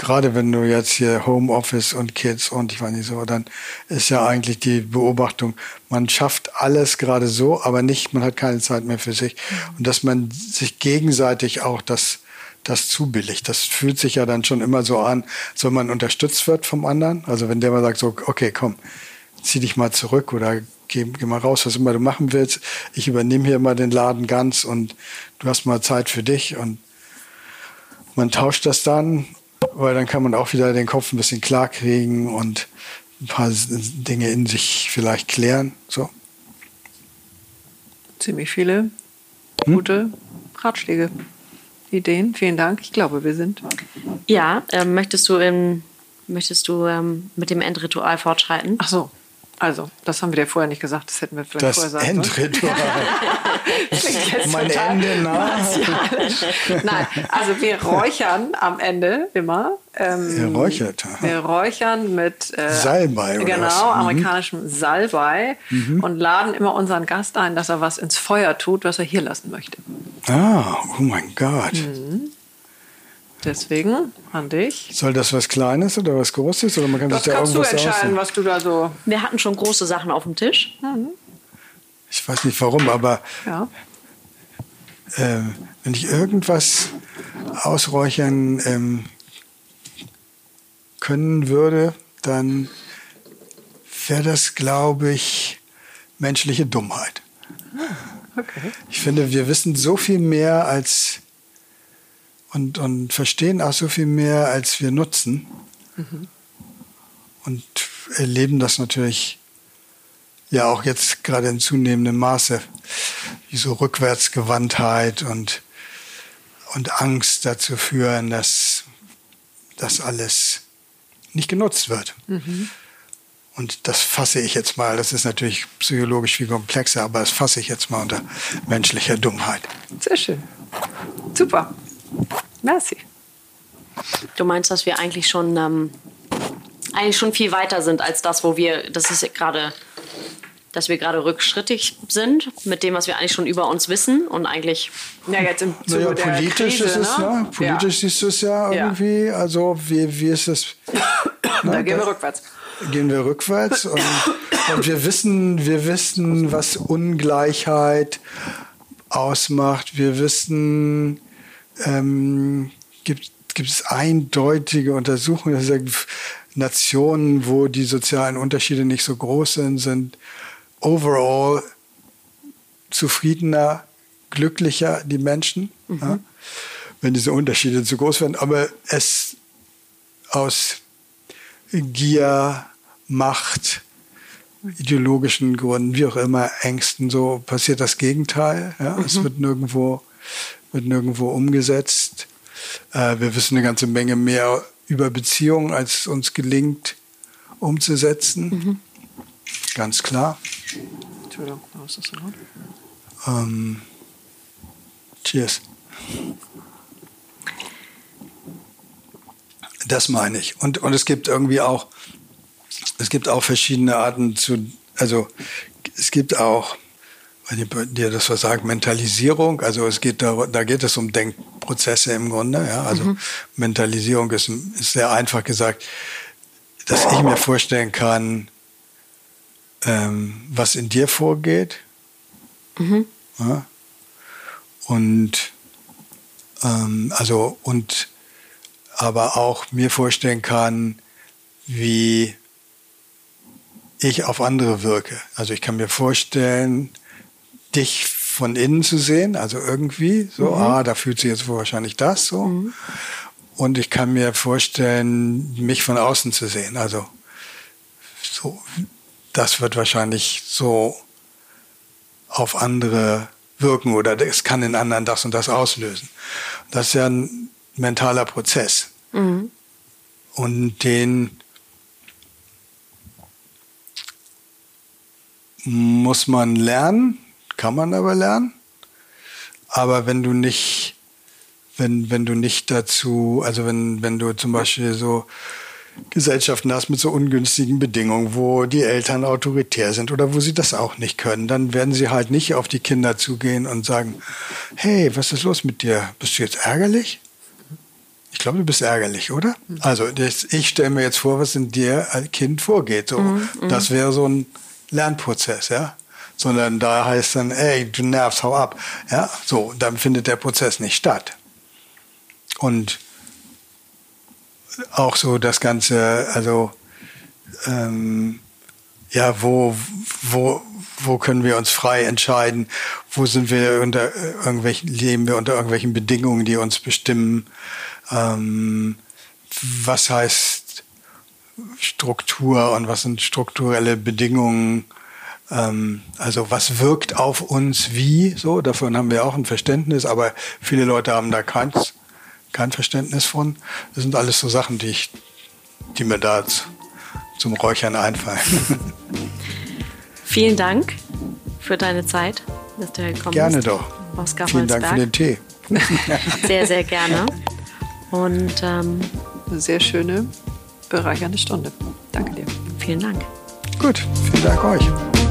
gerade wenn du jetzt hier Homeoffice und Kids und ich weiß nicht so, dann ist ja eigentlich die Beobachtung, man schafft alles gerade so, aber nicht, man hat keine Zeit mehr für sich. Und dass man sich gegenseitig auch das, das zubilligt. Das fühlt sich ja dann schon immer so an, als wenn man unterstützt wird vom anderen. Also wenn der mal sagt, so, okay, komm, zieh dich mal zurück oder geh, geh mal raus, was immer du machen willst. Ich übernehme hier mal den Laden ganz und du hast mal Zeit für dich und man tauscht das dann, weil dann kann man auch wieder den Kopf ein bisschen klar kriegen und ein paar Dinge in sich vielleicht klären. So. Ziemlich viele Hm? gute Ratschläge, Ideen. Vielen Dank. Ich glaube, wir sind. Ja, ähm, möchtest du, ähm, möchtest du ähm, mit dem Endritual fortschreiten? Ach so. Also, das haben wir dir vorher nicht gesagt. Das hätten wir vielleicht Das vorher sagen sollen. Endritual. Jetzt mein Ende nah. Nein, also wir räuchern am Ende immer. Ähm, Ihr räuchert. Wir räuchern mit äh, Salbei oder genau, was? Mhm. amerikanischem Salbei und laden immer unseren Gast ein, dass er was ins Feuer tut, was er hier lassen möchte. Ah, oh mein Gott. Mhm. Deswegen an dich. Soll das was Kleines oder was Großes? Oder man kann Das sich da kannst du entscheiden, aussuchen? was du da so. Wir hatten schon große Sachen auf dem Tisch. Ich weiß nicht warum, aber Ja. äh, wenn ich irgendwas ausräuchern ähm, können würde, dann wäre das, glaube ich, menschliche Dummheit. Okay. Ich finde, wir wissen so viel mehr als und, und verstehen auch so viel mehr, als wir nutzen. Und erleben das natürlich ja auch jetzt gerade in zunehmendem Maße, wie so Rückwärtsgewandtheit und, und Angst dazu führen, dass das alles nicht genutzt wird. Und das fasse ich jetzt mal, das ist natürlich psychologisch viel komplexer, aber das fasse ich jetzt mal unter menschlicher Dummheit. Sehr schön. Super. Merci. Du meinst, dass wir eigentlich schon, ähm, eigentlich schon viel weiter sind als das, wo wir, das ist gerade dass wir gerade rückschrittig sind mit dem, was wir eigentlich schon über uns wissen und eigentlich. Ja, jetzt im Zuge Naja, der politisch Krise, ist es, ne? ne? Politisch siehst du es ja Ja. irgendwie. Also wie, wie ist das? Ja, da gehen wir rückwärts. Gehen wir rückwärts und, und wir wissen, wir wissen, was Ungleichheit ausmacht. Wir wissen, ähm, gibt, gibt es eindeutige Untersuchungen, dass sagen, Nationen, wo die sozialen Unterschiede nicht so groß sind, sind overall zufriedener, glücklicher die Menschen, ja, wenn diese Unterschiede zu groß werden. Aber es aus Gier, Macht, ideologischen Gründen, wie auch immer, Ängsten, so passiert das Gegenteil. Ja? Es wird nirgendwo, wird nirgendwo umgesetzt. Äh, wir wissen eine ganze Menge mehr über Beziehungen, als uns gelingt umzusetzen. Ganz klar. Entschuldigung, was ist das? Ähm, cheers. Das meine ich. Und, und es gibt irgendwie auch, es gibt auch verschiedene Arten zu, also es gibt auch, wenn dir das was sagt, Mentalisierung. Also es geht da, da geht es um Denkprozesse im Grunde. Ja? Also Mentalisierung ist, ist sehr einfach gesagt, dass ich mir vorstellen kann, ähm, was in dir vorgeht. Ja? Und ähm, also und aber auch mir vorstellen kann, wie ich auf andere wirke. Also ich kann mir vorstellen, dich von innen zu sehen, also irgendwie so, ah, da fühlt sich jetzt wohl wahrscheinlich das so. Und ich kann mir vorstellen, mich von außen zu sehen. Also so, das wird wahrscheinlich so auf andere wirken oder es kann in anderen das und das auslösen. Das ist ja ein mentaler Prozess. Und den muss man lernen, kann man aber lernen. Aber wenn du nicht, wenn, wenn du nicht dazu, also wenn, wenn du zum Beispiel so Gesellschaften hast mit so ungünstigen Bedingungen, wo die Eltern autoritär sind oder wo sie das auch nicht können, dann werden sie halt nicht auf die Kinder zugehen und sagen, hey, was ist los mit dir? Bist du jetzt ärgerlich? Ich glaube, du bist ärgerlich, oder? Also ich stelle mir jetzt vor, was in dir als Kind vorgeht. So, Das wäre so ein Lernprozess, ja. Sondern da heißt dann, ey, du nervst, hau ab. Ja, so, dann findet der Prozess nicht statt. Und auch so das Ganze, also ähm, ja, wo, wo, wo können wir uns frei entscheiden? Wo sind wir unter äh, irgendwelchen, leben wir unter irgendwelchen Bedingungen, die uns bestimmen? Ähm, was heißt Struktur und was sind strukturelle Bedingungen? Ähm, also was wirkt auf uns wie? So, davon haben wir auch ein Verständnis, aber viele Leute haben da keins, kein Verständnis von. Das sind alles so Sachen, die ich, die mir da zum Räuchern einfallen. Vielen Dank für deine Zeit, dass du gekommen Gerne bist. doch. Aus Vielen Dank für den Tee. Sehr, sehr gerne. Und ähm, Eine sehr schöne, bereichernde Stunde. Danke dir. vielen Dank. Gut, vielen Dank euch.